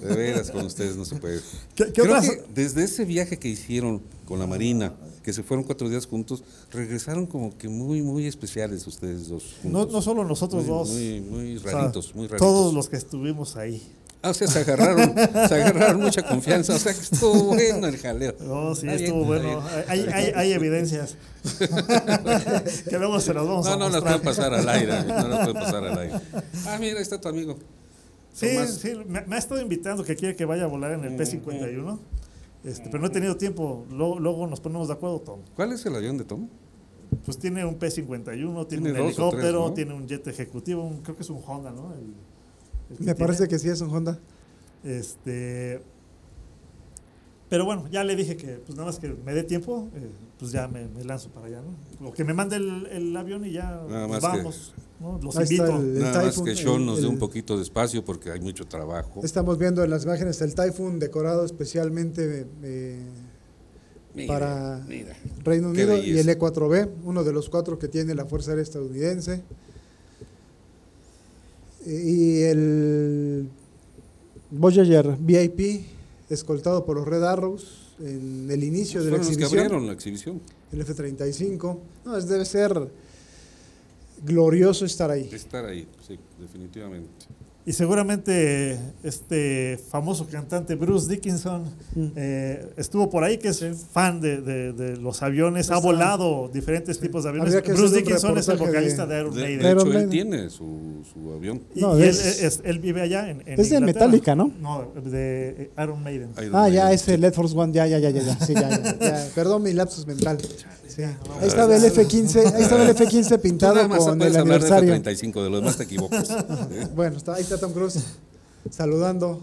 de veras, con ustedes no se puede. ¿Qué- qué Creo otras- que desde ese viaje que hicieron con la Marina, que se fueron cuatro días juntos, regresaron como que muy, muy especiales ustedes dos. No, juntos. no solo nosotros Muy- dos. Muy, muy O sea, raritos, muy raritos. Todos los que estuvimos ahí. Ah, o sea, se agarraron, se agarraron mucha confianza. O sea, que estuvo bueno el jaleo. No, sí, estuvo bueno. Hay, hay, hay evidencias. que luego se las vamos a No, no las pueden pasar al aire. No las pueden pasar al aire. Ah, mira, ahí está tu amigo. Sí, Tomás. sí, me, me ha estado invitando que quiere que vaya a volar en el P-51. Este, pero no he tenido tiempo. Luego, luego nos ponemos de acuerdo, Tom. ¿Cuál es el avión de Tom? Pues tiene un P-51, tiene, Tiene un helicóptero, tres, ¿no? tiene un jet ejecutivo, un- creo que es un Honda, ¿no? El- que Me parece tiene. que sí es un Honda. Este, pero bueno, ya le dije que pues nada más que me dé tiempo, eh, pues ya me, me lanzo para allá, ¿no? O que me mande el, el avión y ya Nada pues más que- vamos, ¿no? Los invito. el- Nada más que Sean nos dé un poquito de espacio porque hay mucho trabajo. Estamos viendo en las imágenes el Typhoon decorado especialmente eh, Mira, para mira. Reino Unido y el belleza. E4B, uno de los cuatro que tiene la Fuerza Aérea Estadounidense. Y el Voyager VIP, escoltado por los Red Arrows en el inicio de la Fueron los que exhibición, abrieron la exhibición. el F-35. No, es- debe ser glorioso estar ahí. Estar ahí, sí, definitivamente. Y seguramente este famoso cantante Bruce Dickinson Mm. eh, estuvo por ahí, que es fan de, de- de los aviones, ha volado diferentes tipos de aviones. Bruce Dickinson es el vocalista de, de- Iron De, de Maiden. Iron hecho, él tiene su, su avión. Y, No, y él, es- él vive allá en, en Es de. Metallica, ¿no? No, de Iron Maiden. Iron Ah, ya, ese Led Force One, ya, ya, ya, ya, ya, sí, ya, ya, ya. Perdón mi lapsus mental. Sí. Ahí estaba el F-15, ahí estaba el F-15 Tú pintado con el hablar de aniversario. 35, de los demás te equivocas. Bueno, está, ahí está Tom Cruise saludando,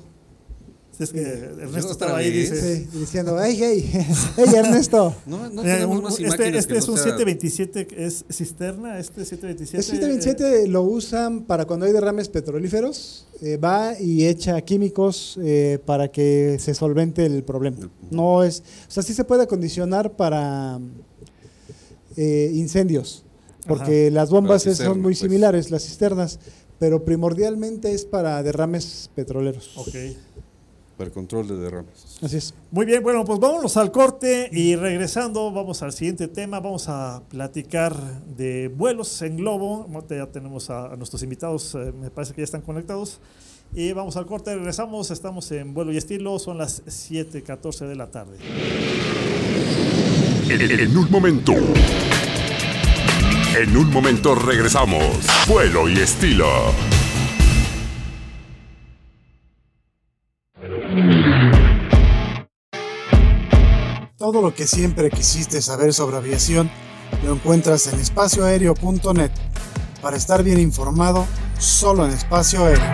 Si es que Ernesto estaba ahí, dice. sí, diciendo, hey, hey, hey Ernesto. No, no Mira, tenemos un- más este este que es no un sea- 727, que ¿es cisterna? ¿Este 727? El 727 lo usan para cuando hay derrames petrolíferos, eh, va y echa químicos eh, para que se solvente el problema. No es, o sea, sí se puede acondicionar para eh, incendios, porque las bombas son muy pues. similares, las cisternas, pero primordialmente es para derrames petroleros. Ok. Para el control de derrames. Así es. Muy bien, bueno, pues vámonos al corte y regresando vamos al siguiente tema. Vamos a platicar de vuelos en globo. Ya tenemos a, a nuestros invitados, eh, me parece que ya están conectados. Y vamos al corte, regresamos, estamos en vuelo y estilo, son las 7:14 de la tarde. En, en un momento. En un momento regresamos. Vuelo y estilo. Todo lo que siempre quisiste saber sobre aviación lo encuentras en espacioaéreo.net. Para estar bien informado, solo en espacio aéreo.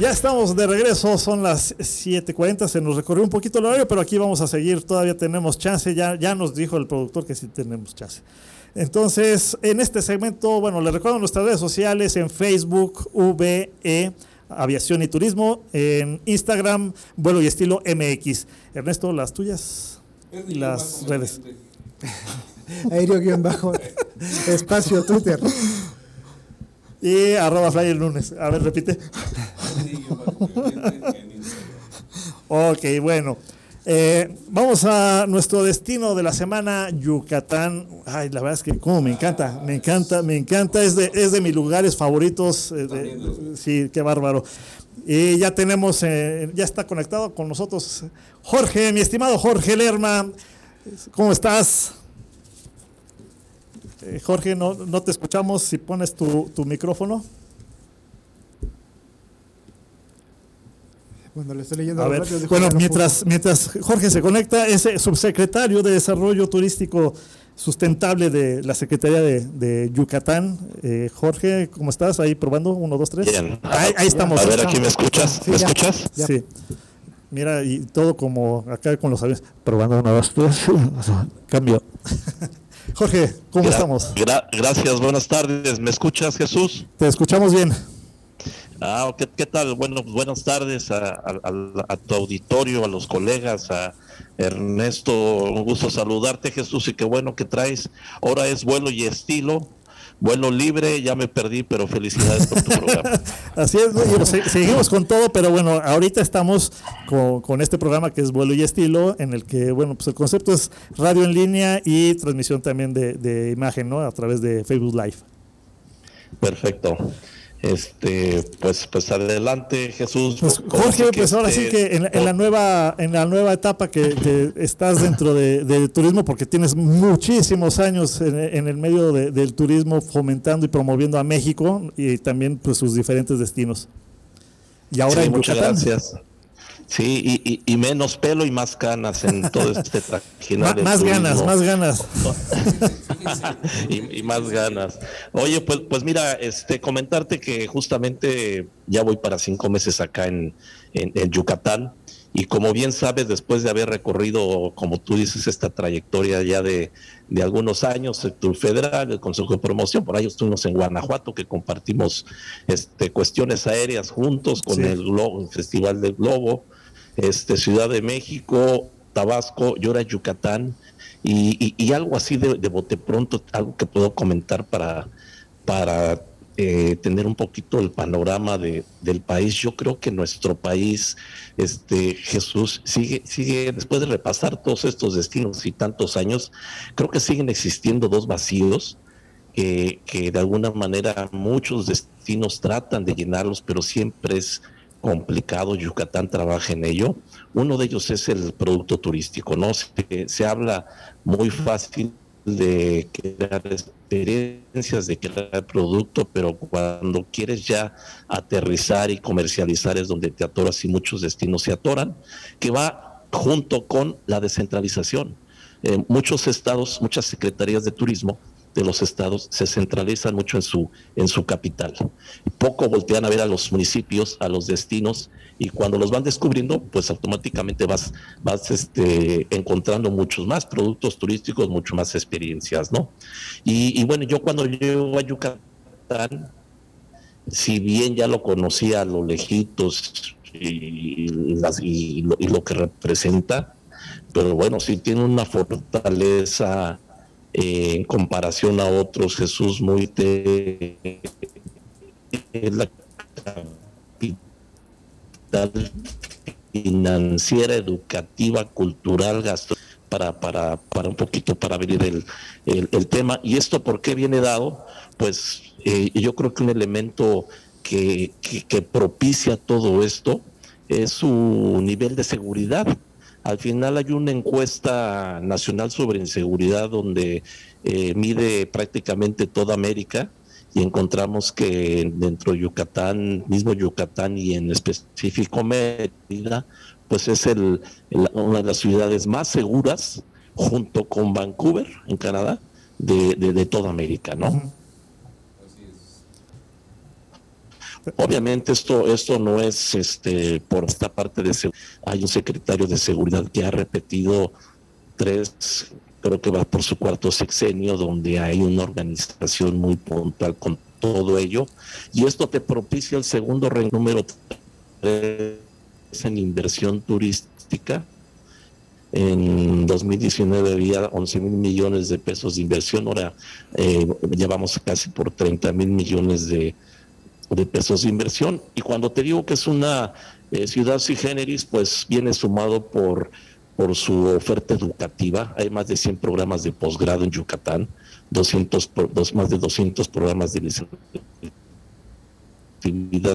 Ya estamos de regreso, son las 7:40, se nos recorrió un poquito el horario, pero aquí vamos a seguir, todavía tenemos chance, ya, ya nos dijo el productor que sí tenemos chance. Entonces, en este segmento, bueno, les recuerdo nuestras redes sociales en Facebook, VE, Aviación y Turismo, en Instagram, Vuelo y Estilo MX. Ernesto, las tuyas y las redes. Aéreo-bajo, espacio Twitter. Y arroba flyer lunes. A ver, repite. ok, bueno. Eh, vamos a nuestro destino de la semana, Yucatán. Ay, la verdad es que como me encanta, me encanta, me encanta. Es de, es de mis lugares favoritos. eh, de- sí, qué bárbaro. Y ya tenemos, eh, ya está conectado con nosotros Jorge, mi estimado Jorge Lerma. ¿Cómo estás? Eh, Jorge, no, no te escuchamos si pones tu, tu micrófono. Bueno, le estoy leyendo A ver, bueno, mientras, mientras Jorge se conecta, es subsecretario de Desarrollo Turístico Sustentable de la Secretaría de, de Yucatán. Eh, Jorge, ¿cómo estás? Ahí probando, uno, dos, tres. Bien. Ahí, ahí estamos. A ver, aquí me escuchas. ¿Me ya. escuchas? Ya. Sí. Mira, y todo como acá con los aviones. Probando, uno, dos, tres. Cambio. Jorge, ¿cómo Gra- estamos? gra- gracias, buenas tardes. ¿Me escuchas, Jesús? Te escuchamos bien. Ah, ¿qué, qué tal? Bueno, buenas tardes a, a- a- a tu auditorio, a los colegas, a Ernesto. Un gusto saludarte, Jesús, y qué bueno que traes. Ahora es vuelo y estilo. Vuelo libre, ya me perdí, pero felicidades por tu programa. Así es, seguimos con todo, pero bueno, ahorita estamos con, con este programa que es Vuelo y Estilo, en el que, bueno, pues el concepto es radio en línea y transmisión también de, de imagen, ¿no? A través de Facebook Live. Perfecto. Este, pues, pues adelante, Jesús. Pues, ¿Cómo Jorge, pues ahora sí este- que en, la- en la nueva en la nueva etapa que, que estás dentro de, del turismo, porque tienes muchísimos años en, en el medio de- del turismo fomentando y promoviendo a México y también pues sus diferentes destinos. Y ahora Sí, en muchas Yucatán. gracias. Sí, y, y- y menos pelo y más canas en todo este del más ganas, más ganas. y, y más ganas. Oye, pues, pues mira, este, comentarte que justamente ya voy para cinco meses acá en, en, en Yucatán y como bien sabes, después de haber recorrido, como tú dices, esta trayectoria ya de, de algunos años, el Tour Federal, el Consejo de Promoción, por ahí estuvimos en Guanajuato, que compartimos este, cuestiones aéreas juntos con Sí. el, Globo, el Festival del Globo, este, Ciudad de México, Tabasco y ahora Yucatán. Y algo así de, de bote pronto, algo que puedo comentar para, para eh, tener un poquito el panorama de, del país. Yo creo que nuestro país, este Jesús, sigue, sigue, después de repasar todos estos destinos y tantos años, creo que siguen existiendo dos vacíos que, que de alguna manera muchos destinos tratan de llenarlos, pero siempre es complicado. Yucatán trabaja en ello. Uno de ellos es el producto turístico, ¿no? Se, se habla muy fácil de crear experiencias, de crear producto, pero cuando quieres ya aterrizar y comercializar es donde te atoras y muchos destinos se atoran, que va junto con la descentralización. Eh, muchos estados, muchas secretarías de turismo de los estados se centralizan mucho en su en su capital. Poco voltean a ver a los municipios, a los destinos y cuando los van descubriendo, pues automáticamente vas vas este encontrando muchos más productos turísticos, mucho más experiencias, ¿no? Y, y bueno, yo cuando llego a Yucatán si bien ya lo conocía a lo lejitos, y, lo, que representa, pero bueno, sí tiene una fortaleza eh, en comparación a otros, Jesús muy te, la capital financiera, educativa, cultural, gastronómica para, para, para un poquito para abrir el, el, tema. ¿Y esto por qué viene dado? Pues eh, yo creo que un elemento que, que, propicia todo esto es su nivel de seguridad. Al final hay una encuesta nacional sobre inseguridad donde eh, mide prácticamente toda América y encontramos que dentro de Yucatán, mismo Yucatán y en específico Mérida, pues es el, una de las ciudades más seguras junto con Vancouver en Canadá de, de, toda América, ¿no? Obviamente esto, esto no es este por esta parte de hay un secretario de seguridad que ha repetido tres, creo que va por su cuarto sexenio, donde hay una organización muy puntual con todo ello, y esto te propicia el segundo número tres en inversión turística. En 2019 había 11 mil millones de pesos de inversión, ahora eh, llevamos casi por 30 mil millones de, de pesos de inversión. Y cuando te digo que es una eh, ciudad sui generis, pues viene sumado por, por su oferta educativa. Hay más de 100 programas de posgrado en Yucatán, 200, dos, más de 200 programas de licenciatura.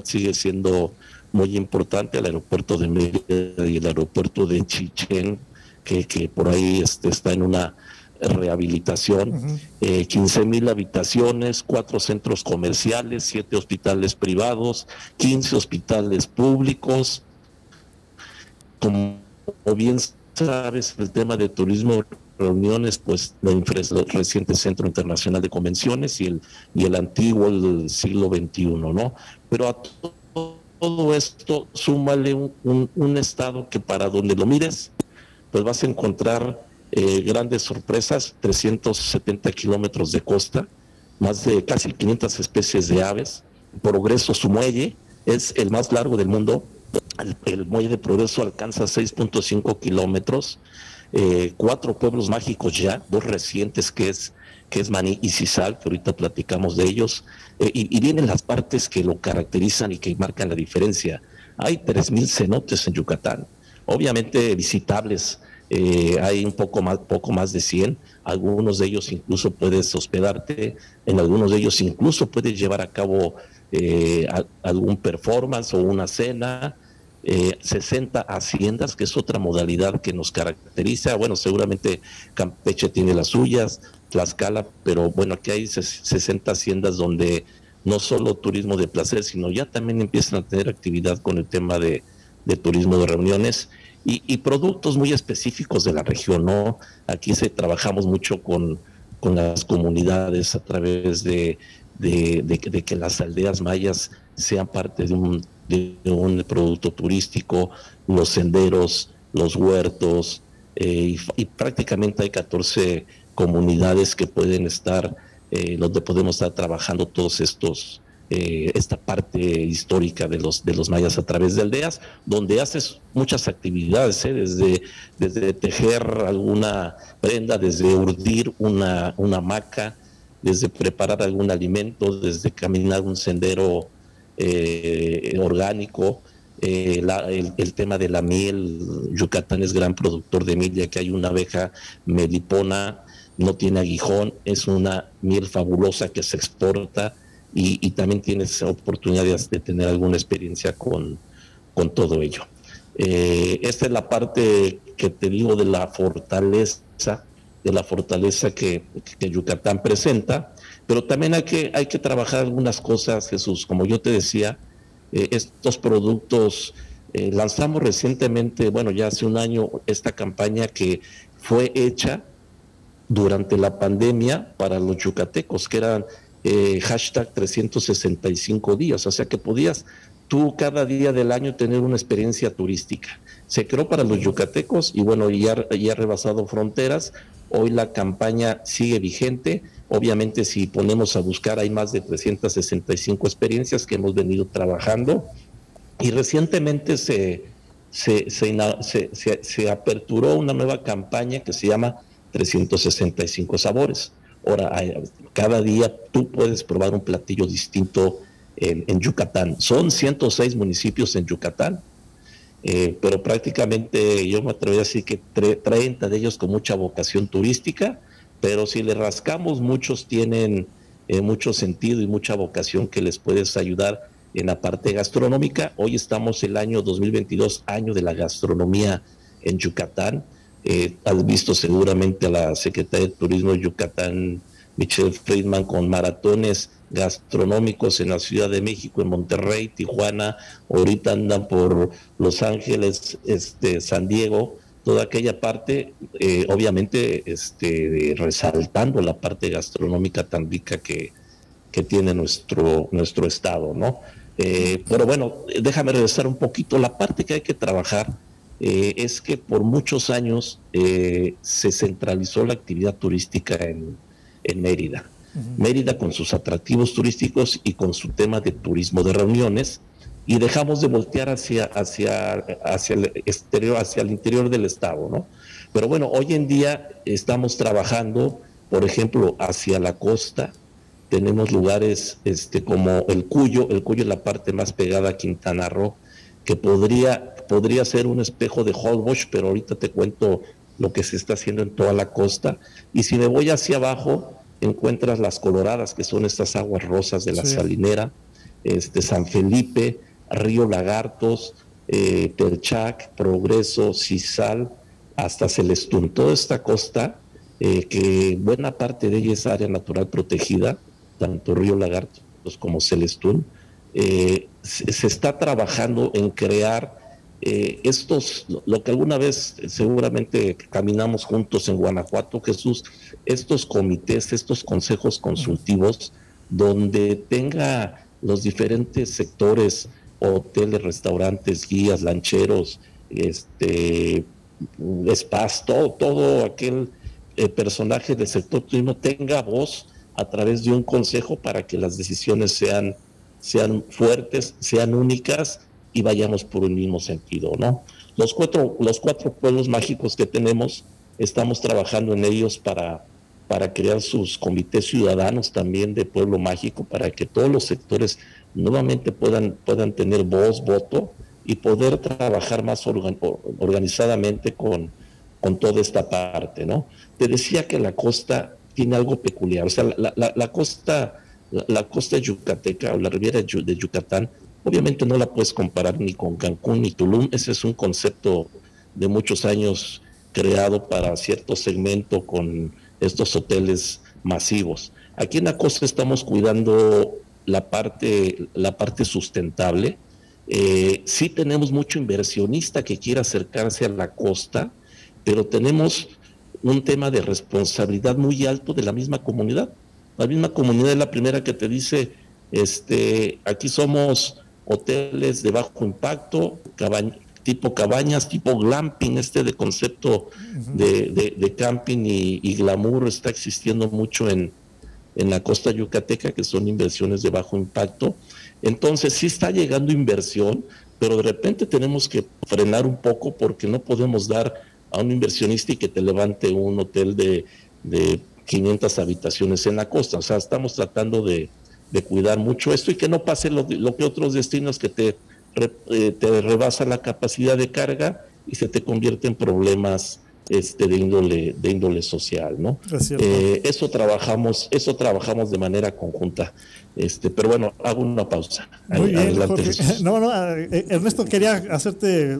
sigue siendo muy importante, el aeropuerto de Mérida y el aeropuerto de Chichén, que, que por ahí este, está en una rehabilitación, 15 eh, mil habitaciones, cuatro centros comerciales, siete hospitales privados, 15 hospitales públicos. Como bien sabes, el tema de turismo reuniones, pues el reciente Centro Internacional de Convenciones y el, y el antiguo del siglo XXI, ¿no? Pero a todo esto, súmale un, un estado que para donde lo mires, pues vas a encontrar eh, grandes sorpresas, 370 kilómetros de costa, más de casi 500 especies de aves. Progreso, su muelle es el más largo del mundo. El, muelle de Progreso alcanza 6.5 kilómetros. Eh, cuatro pueblos mágicos ya, dos recientes que es que es Maní y Cisal, que ahorita platicamos de ellos, eh, y, y, vienen las partes que lo caracterizan y que marcan la diferencia. Hay 3.000 cenotes en Yucatán, obviamente visitables eh, hay un poco más, poco más de 100, algunos de ellos incluso puedes hospedarte, en algunos de ellos incluso puedes llevar a cabo eh, algún performance o una cena, 60 eh, haciendas, que es otra modalidad que nos caracteriza, bueno, seguramente Campeche tiene las suyas, Tlaxcala, pero bueno, aquí hay 60 haciendas donde no solo turismo de placer, sino ya también empiezan a tener actividad con el tema de, de turismo de reuniones y, productos muy específicos de la región, ¿no? Aquí se trabajamos mucho con, con las comunidades a través de, de, que las aldeas mayas sean parte de un, de un producto turístico, los senderos, los huertos, eh, y, prácticamente hay 14 comunidades que pueden estar, eh, donde podemos estar trabajando todos estos eh, esta parte histórica de los, de los mayas a través de aldeas, donde haces muchas actividades, ¿eh? desde, desde tejer alguna prenda, desde urdir una, una hamaca, desde preparar algún alimento, desde caminar un sendero eh, orgánico, el, el, tema de la miel, Yucatán es gran productor de miel, ya que hay una abeja melipona, no tiene aguijón, es una miel fabulosa que se exporta y, también tienes oportunidades de tener alguna experiencia con, con todo ello. Eh, esta es la parte que te digo de la fortaleza, de la fortaleza que, Yucatán presenta, pero también hay que, hay que trabajar algunas cosas, Jesús, como yo te decía, eh, estos productos, eh, lanzamos recientemente, bueno, ya hace un año, esta campaña que fue hecha durante la pandemia para los yucatecos, que eran eh, hashtag 365 días, o sea que podías tú cada día del año tener una experiencia turística. Se creó para los yucatecos y bueno, ya, ya ha rebasado fronteras. Hoy la campaña sigue vigente. Obviamente si ponemos a buscar hay más de 365 experiencias que hemos venido trabajando Y recientemente se, se, se, se, aperturó una nueva campaña que se llama 365 sabores. Ahora, cada día tú puedes probar un platillo distinto en, Yucatán. Son 106 municipios en Yucatán, eh, pero prácticamente yo me atrevería a decir que 30 de ellos con mucha vocación turística, pero si le rascamos, muchos tienen eh, mucho sentido y mucha vocación que les puedes ayudar en la parte gastronómica. Hoy estamos el año 2022, año de la gastronomía en Yucatán. Eh, has visto seguramente a la secretaria de Turismo de Yucatán, Michelle Friedman, con maratones gastronómicos en la Ciudad de México, en Monterrey, Tijuana, ahorita andan por Los Ángeles, este, San Diego, toda aquella parte, eh, obviamente este, resaltando la parte gastronómica tan rica que, que tiene nuestro, nuestro estado, ¿no? Eh, pero bueno, déjame regresar un poquito. La parte que hay que trabajar eh, es que por muchos años eh, se centralizó la actividad turística en, Mérida. Mérida con sus atractivos turísticos y con su tema de turismo de reuniones y dejamos de voltear hacia, hacia, hacia el exterior, hacia el interior del estado, ¿no? Pero bueno, hoy en día estamos trabajando, por ejemplo, hacia la costa, tenemos lugares este, como el Cuyo, el Cuyo es la parte más pegada a Quintana Roo, que podría, podría ser un espejo de Holbox, pero ahorita te cuento lo que se está haciendo en toda la costa. Y si me voy hacia abajo, encuentras las coloradas, que son estas aguas rosas de la salinera, este, San Felipe, Río Lagartos, eh, Perchac, Progreso, Cisal, hasta Celestún. Toda esta costa, eh, que buena parte de ella es área natural protegida, tanto Río Lagartos como Celestún, eh, se, está trabajando en crear eh, estos, lo que alguna vez seguramente caminamos juntos en Guanajuato, Jesús, estos comités, estos consejos consultivos, donde tenga los diferentes sectores, hoteles, restaurantes, guías, lancheros, este, spas, todo, todo aquel eh, personaje del sector turismo tenga voz a través de un consejo para que las decisiones sean, sean fuertes, sean únicas y vayamos por un mismo sentido, ¿no? Los cuatro, los cuatro pueblos mágicos que tenemos, estamos trabajando en ellos para, para crear sus comités ciudadanos también de pueblo mágico, para que todos los sectores nuevamente puedan, puedan tener voz, voto y poder trabajar más organizadamente con, con toda esta parte, ¿no? Te decía que la costa tiene algo peculiar. O sea, la, costa, la, costa yucateca o la riviera de Yucatán, obviamente no la puedes comparar ni con Cancún ni Tulum. Ese es un concepto de muchos años creado para cierto segmento con estos hoteles masivos. Aquí en la costa estamos cuidando la parte, la parte sustentable. Eh, sí tenemos mucho inversionista que quiere acercarse a la costa, pero tenemos un tema de responsabilidad muy alto de la misma comunidad. La misma comunidad es la primera que te dice, este, aquí somos hoteles de bajo impacto, tipo cabañas, tipo glamping, este de concepto de, camping y, glamour está existiendo mucho en, en la costa yucateca, que son inversiones de bajo impacto. Entonces sí está llegando inversión, pero de repente tenemos que frenar un poco porque no podemos dar a un inversionista y que te levante un hotel de, de 500 habitaciones en la costa. O sea, estamos tratando de, cuidar mucho esto y que no pase lo, que otros destinos que te, eh, te rebasan la capacidad de carga y se te convierte en problemas este, de índole de índole social, ¿no? Eh, eso trabajamos eso trabajamos de manera conjunta, este, pero bueno hago una pausa. Muy bien, No, no, eh, Ernesto quería hacerte,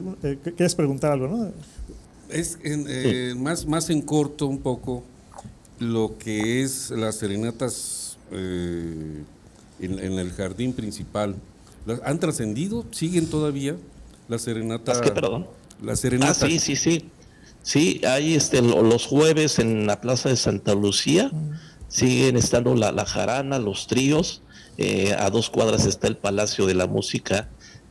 quieres preguntar algo, ¿no? Es eh, más, más en corto un poco lo que es las serenatas en, el jardín principal. ¿Han trascendido? ¿Siguen todavía las serenatas? ¿Las qué, perdón? Las serenatas. Ah, sí, sí, sí. Sí, hay este, los jueves en la Plaza de Santa Lucía. Siguen estando la, la jarana, los tríos. Eh, a dos cuadras está el Palacio de la Música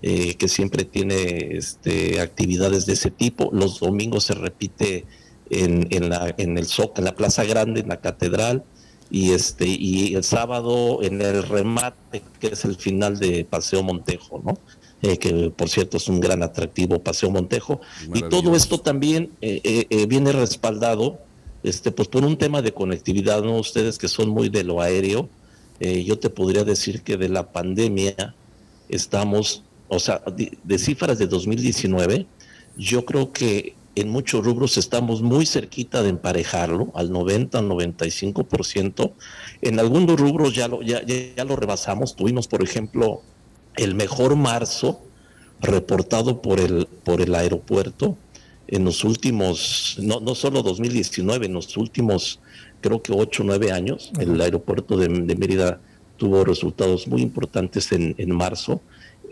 eh, que siempre tiene este, actividades de ese tipo. Los domingos se repite en, en, la, en el en la Plaza Grande, en la Catedral, y, este, y el sábado en el remate, que es el final de Paseo Montejo, ¿no? eh, que por cierto es un gran atractivo Paseo Montejo. Y todo esto también eh, viene respaldado este, pues por un tema de conectividad, ¿no? Ustedes que son muy de lo aéreo, yo te podría decir que de la pandemia estamos, o sea, de cifras de 2019, yo creo que en muchos rubros estamos muy cerquita de emparejarlo, al 90, al 95%. En algunos rubros ya lo, ya, ya lo rebasamos. Tuvimos, por ejemplo, el mejor marzo reportado por el, por el aeropuerto en los últimos, no, no solo 2019, en los últimos, creo que 8 o 9 años. El aeropuerto de, Mérida tuvo resultados muy importantes en, en marzo.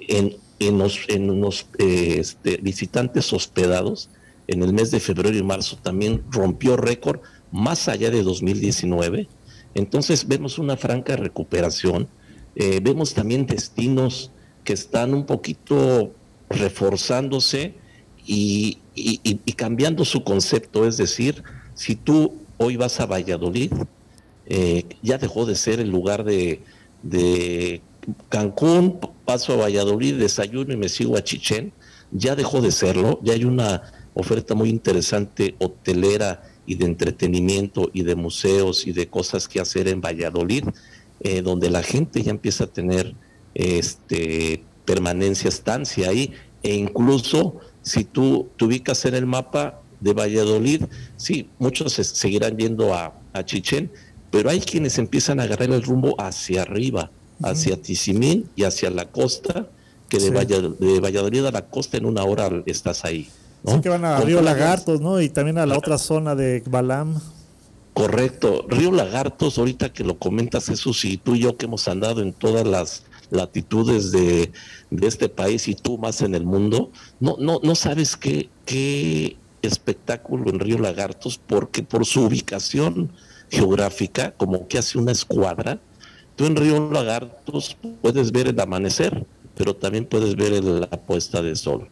En, en los, en los eh, este, visitantes hospedados, en el mes de febrero y marzo también rompió récord más allá de 2019. Entonces vemos una franca recuperación. Eh, vemos también destinos que están un poquito reforzándose y, cambiando su concepto. Es decir, si tú hoy vas a Valladolid, eh, ya dejó de ser el lugar de, de Cancún, paso a Valladolid, desayuno y me sigo a Chichén, ya dejó de serlo, ya hay una oferta muy interesante hotelera y de entretenimiento y de museos y de cosas que hacer en Valladolid, eh, donde la gente ya empieza a tener este, permanencia, estancia ahí, e incluso si tú te ubicas en el mapa de Valladolid, sí, muchos se seguirán yendo a, a Chichén, pero hay quienes empiezan a agarrar el rumbo hacia arriba, hacia Tizimín y hacia la costa, que de, de Valladolid a la costa en una hora estás ahí. Sí que van a Río Lagartos, ¿no? Y también a la otra zona de Balam. Correcto. Río Lagartos, ahorita que lo comentas, eso sí, tú y yo que hemos andado en todas las latitudes de, este país y tú más en el mundo, no, no, no sabes qué, qué espectáculo en Río Lagartos, porque por su ubicación geográfica, como que hace una escuadra, tú en Río Lagartos puedes ver el amanecer, pero también puedes ver la puesta de sol.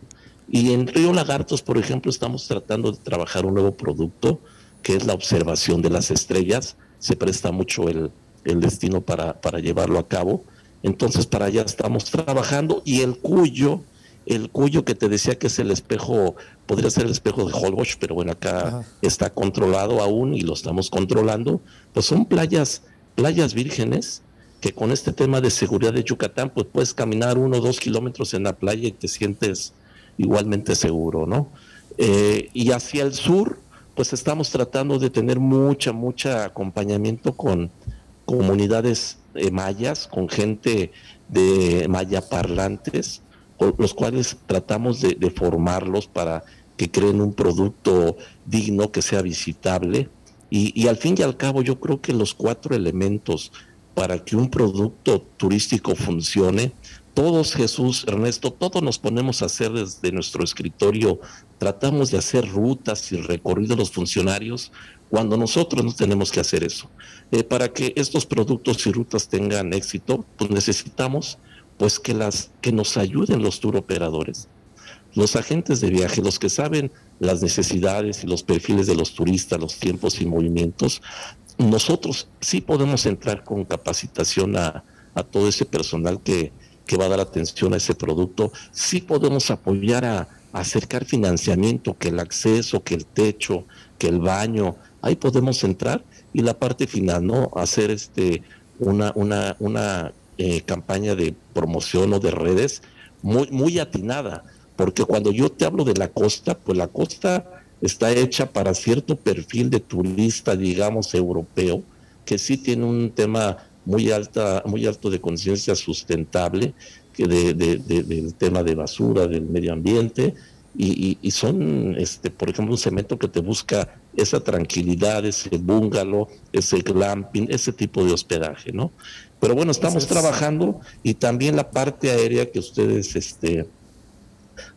Y en Río Lagartos, por ejemplo, estamos tratando de trabajar un nuevo producto que es la observación de las estrellas. Se presta mucho el, destino para, para, llevarlo a cabo. Entonces, para allá estamos trabajando. Y el cuyo, el cuyo que te decía que es el espejo, podría ser el espejo de Holbox, pero bueno, acá está controlado aún y lo estamos controlando. Pues son playas, playas vírgenes que con este tema de seguridad de Yucatán, pues puedes caminar uno o dos kilómetros en la playa y te sientes igualmente seguro, ¿no? Eh, y hacia el sur, pues estamos tratando de tener mucha, mucha acompañamiento con comunidades eh, mayas, con gente de maya parlantes, los cuales tratamos de, formarlos para que creen un producto digno, que sea visitable. Y, y al fin y al cabo yo creo que los cuatro elementos para que un producto turístico funcione todos, Jesús, Ernesto, todos nos ponemos a hacer desde nuestro escritorio, tratamos de hacer rutas y recorridos los funcionarios cuando nosotros no tenemos que hacer eso. Eh, para que estos productos y rutas tengan éxito, pues necesitamos pues que, las, que nos ayuden los tour operadores, los agentes de viaje, los que saben las necesidades y los perfiles de los turistas, los tiempos y movimientos. Nosotros sí podemos entrar con capacitación a, a todo ese personal que, que va a dar atención a ese producto. Sí podemos apoyar a, acercar financiamiento, que el acceso, que el techo, que el baño, ahí podemos entrar y la parte final, ¿no? Hacer este una, una, una eh, campaña de promoción o de redes muy, muy atinada, porque cuando yo te hablo de la costa, pues la costa está hecha para cierto perfil de turista, digamos, europeo, que sí tiene un tema muy alta, muy alto de conciencia sustentable, que de, del tema de basura, del medio ambiente, y, son, este, por ejemplo, un cemento que te busca esa tranquilidad, ese bungalow, ese glamping, ese tipo de hospedaje, ¿no? Pero bueno, estamos trabajando y también la parte aérea que ustedes este,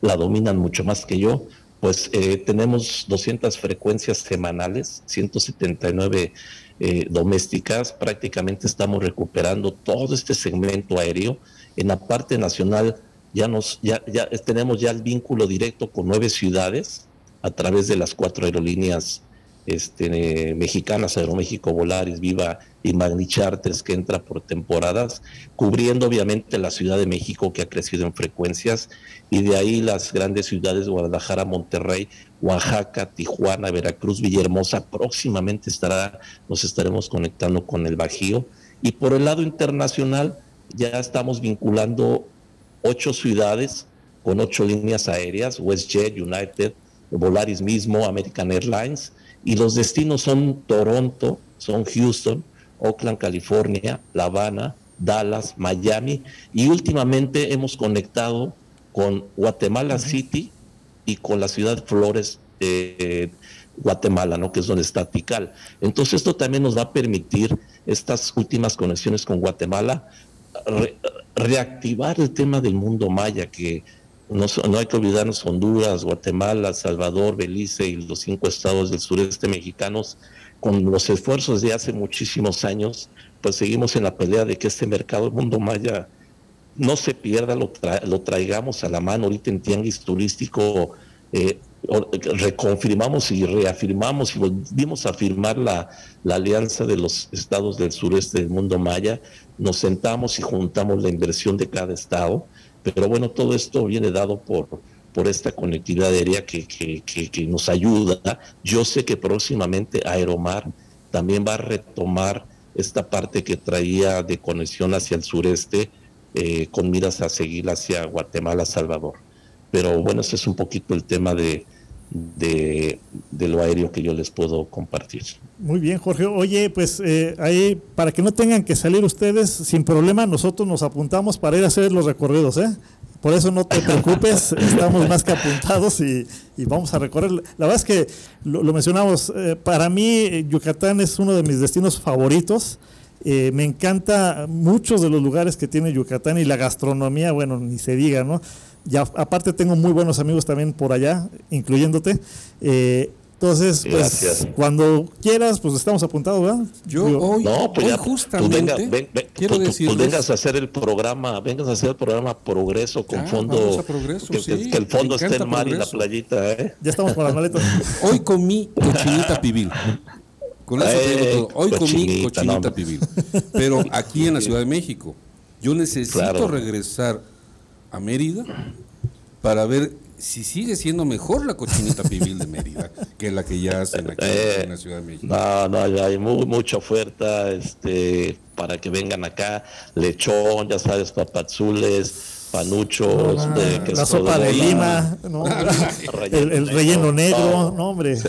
la dominan mucho más que yo, pues eh, tenemos 200 frecuencias semanales, 179 eh, domésticas, prácticamente estamos recuperando todo este segmento aéreo. En la parte nacional ya, nos, ya, ya tenemos ya el vínculo directo con nueve ciudades a través de las cuatro aerolíneas este, mexicanas, Aeroméxico Volaris, Viva y Magni Charters, que entra por temporadas, cubriendo obviamente la Ciudad de México, que ha crecido en frecuencias, y de ahí las grandes ciudades, Guadalajara, Monterrey, Oaxaca, Tijuana, Veracruz, Villahermosa. Próximamente estará, nos estaremos conectando con el Bajío. Y por el lado internacional, ya estamos vinculando ocho ciudades con ocho líneas aéreas, WestJet, United, Volaris mismo, American Airlines, y los destinos son Toronto, son Houston, Oakland, California, La Habana, Dallas, Miami y últimamente hemos conectado con Guatemala City y con la ciudad Flores, de Guatemala, ¿no? que es donde está Tical. Entonces esto también nos va a permitir estas últimas conexiones con Guatemala reactivar el tema del mundo maya que no, no, hay que olvidarnos Honduras, Guatemala, Salvador, Belice y los cinco estados del sureste mexicanos, con los esfuerzos de hace muchísimos años, pues seguimos en la pelea de que este mercado, el mundo maya, no se pierda, lo, lo traigamos a la mano ahorita en tianguis turístico. Eh, reconfirmamos y reafirmamos y volvimos a firmar la, la alianza de los estados del sureste del mundo maya, nos sentamos y juntamos la inversión de cada estado pero bueno, todo esto viene dado por, por esta conectividad aérea que, que, nos ayuda. Yo sé que próximamente Aeromar también va a retomar esta parte que traía de conexión hacia el sureste eh, con miras a seguir hacia Guatemala, Salvador. Pero bueno, ese es un poquito el tema de, de, lo aéreo que yo les puedo compartir. Muy bien, Jorge. Oye, pues eh, ahí, para que no tengan que salir ustedes sin problema, nosotros nos apuntamos para ir a hacer los recorridos, ¿eh? Por eso no te preocupes, estamos más que apuntados y, vamos a recorrer. La verdad es que lo, mencionamos, eh, para mí Yucatán es uno de mis destinos favoritos. Eh, me encanta muchos de los lugares que tiene Yucatán y la gastronomía, bueno, ni se diga, ¿no? Ya, aparte tengo muy buenos amigos también por allá, incluyéndote. Eh, entonces, pues, cuando quieras, pues estamos apuntados, ¿verdad? Yo hoy, no, pues ya, justamente ven, quiero decir vengas a hacer el programa, vengas a hacer el programa Progreso con fondo, que, el fondo esté en mar y la playita, ¿eh? Ya estamos con las maletas. hoy comí cochinita pibil. Con eso eh, todo. Hoy comí cochinita pibil. Pero aquí en la Ciudad de México. Yo necesito regresar a Mérida para ver si sigue siendo mejor la cochinita pibil de Mérida que la que ya hacen aquí en la Ciudad de México. No, no, hay mucha oferta este, para que vengan acá. Lechón, ya sabes, papazules panuchos, ah, la sopa de, lima, el, relleno negro, no hombre.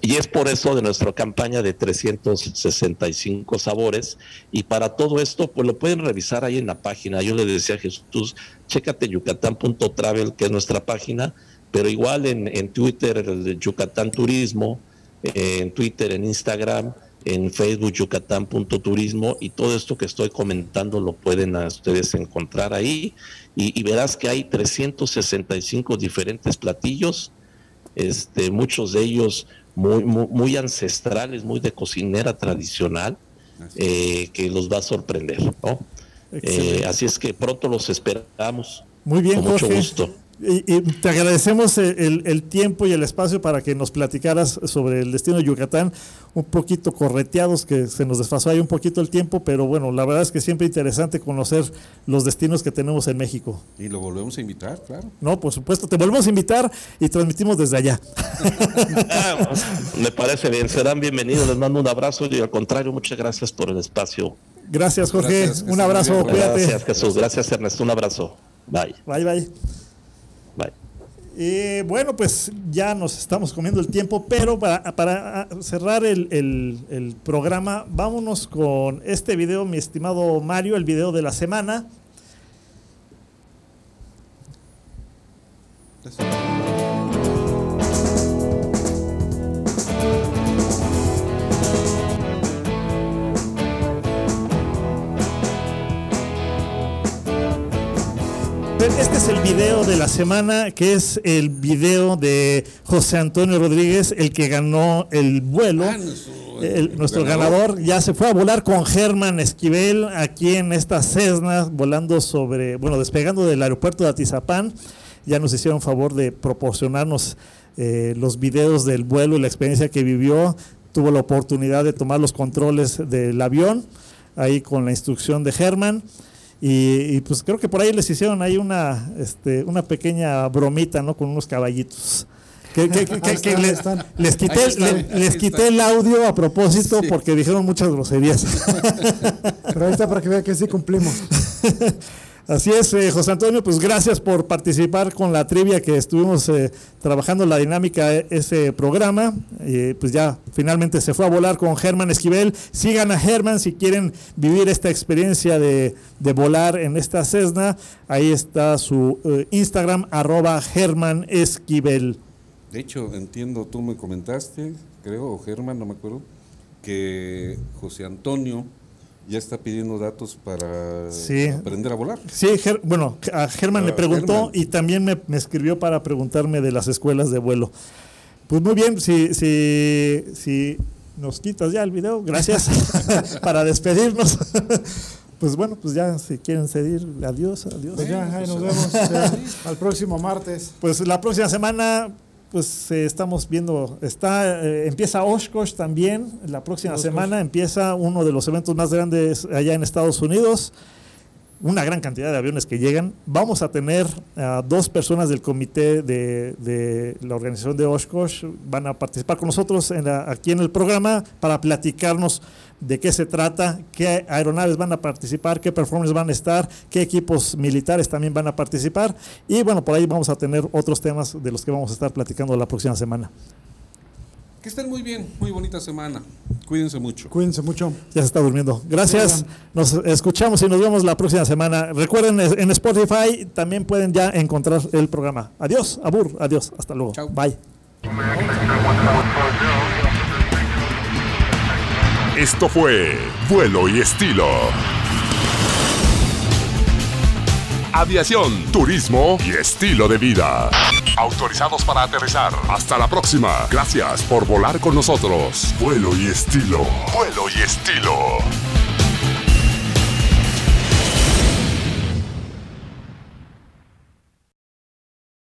y es por eso de nuestra campaña de 365 sabores y para todo esto pues lo pueden revisar ahí en la página. Yo le decía a Jesús, chécate yucatán.travel que es nuestra página, pero igual en, en Twitter el Yucatán Turismo, en Twitter, en Instagram en Facebook yucatán.turismo y todo esto que estoy comentando lo pueden a ustedes encontrar ahí y, verás que hay 365 diferentes platillos, este, muchos de ellos muy, muy, ancestrales, muy de cocinera tradicional, eh, que los va a sorprender. ¿no? Eh, así es que pronto los esperamos. Muy bien, Con mucho gusto. Y, te agradecemos el, tiempo y el espacio para que nos platicaras sobre el destino de Yucatán, un poquito correteados, que se nos desfasó ahí un poquito el tiempo, pero bueno, la verdad es que siempre interesante conocer los destinos que tenemos en México. Y lo volvemos a invitar, claro. No, por supuesto, te volvemos a invitar y transmitimos desde allá. Me parece bien, serán bienvenidos, les mando un abrazo y al contrario, muchas gracias por el espacio. Gracias, Jorge, un abrazo, cuídate. Gracias, Jesús, gracias, Ernesto, un abrazo. Bye. Bye, bye. Eh, bueno, pues ya nos estamos comiendo el tiempo, pero para, cerrar el, programa, vámonos con este video, mi estimado Mario, el video de la semana. Video de la semana, que es el video de José Antonio Rodríguez, el que ganó el vuelo. Ah, nuestro, ganador. ya se fue a volar con Germán Esquivel aquí en estas Cessnas, volando sobre, bueno, despegando del aeropuerto de Atizapán. Ya nos hicieron favor de proporcionarnos eh, los videos del vuelo y la experiencia que vivió. Tuvo la oportunidad de tomar los controles del avión, ahí con la instrucción de Herman. Y, pues creo que por ahí les hicieron ahí una, este, una pequeña bromita, ¿no? Con unos caballitos. Que, les, quité, les quité el audio a propósito porque dijeron muchas groserías. Pero ahí está para que vean que sí cumplimos. Así es, eh, José Antonio, pues gracias por participar con la trivia que estuvimos eh, trabajando la dinámica de ese programa. pues ya finalmente se fue a volar con Germán Esquivel. Sigan a Germán si quieren vivir esta experiencia de, volar en esta Cessna. Ahí está su eh, Instagram, arroba Germán Esquivel. De hecho, entiendo, tú me comentaste, creo, o Germán, no me acuerdo, que José Antonio ya está pidiendo datos para aprender a volar. Sí, bueno, a Germán le preguntó y también me, escribió para preguntarme de las escuelas de vuelo. Pues muy bien, si, si, si nos quitas ya el video, gracias para despedirnos. pues bueno, pues ya si quieren seguir, adiós, adiós. Pues ya, ahí nos vemos al próximo martes. Pues la próxima semana pues eh, estamos viendo, está, eh, empieza Oshkosh también, la próxima semana empieza uno de los eventos más grandes allá en Estados Unidos, una gran cantidad de aviones que llegan. Vamos a tener a dos personas del comité de, la organización de Oshkosh, van a participar con nosotros aquí en el programa para platicarnos de qué se trata, qué aeronaves van a participar, qué performance van a estar, qué equipos militares también van a participar. Y bueno, por ahí vamos a tener otros temas de los que vamos a estar platicando la próxima semana. Que estén muy bien, muy bonita semana. Cuídense mucho. Cuídense mucho. Ya se está durmiendo. Gracias. Nos escuchamos y nos vemos la próxima semana. Recuerden, en Spotify también pueden ya encontrar el programa. Adiós, Abur. Adiós. Hasta luego. Bye. Esto fue Vuelo y Estilo. Aviación, turismo y estilo de vida. Autorizados para aterrizar. Hasta la próxima. Gracias por volar con nosotros. Vuelo y estilo. Vuelo y estilo.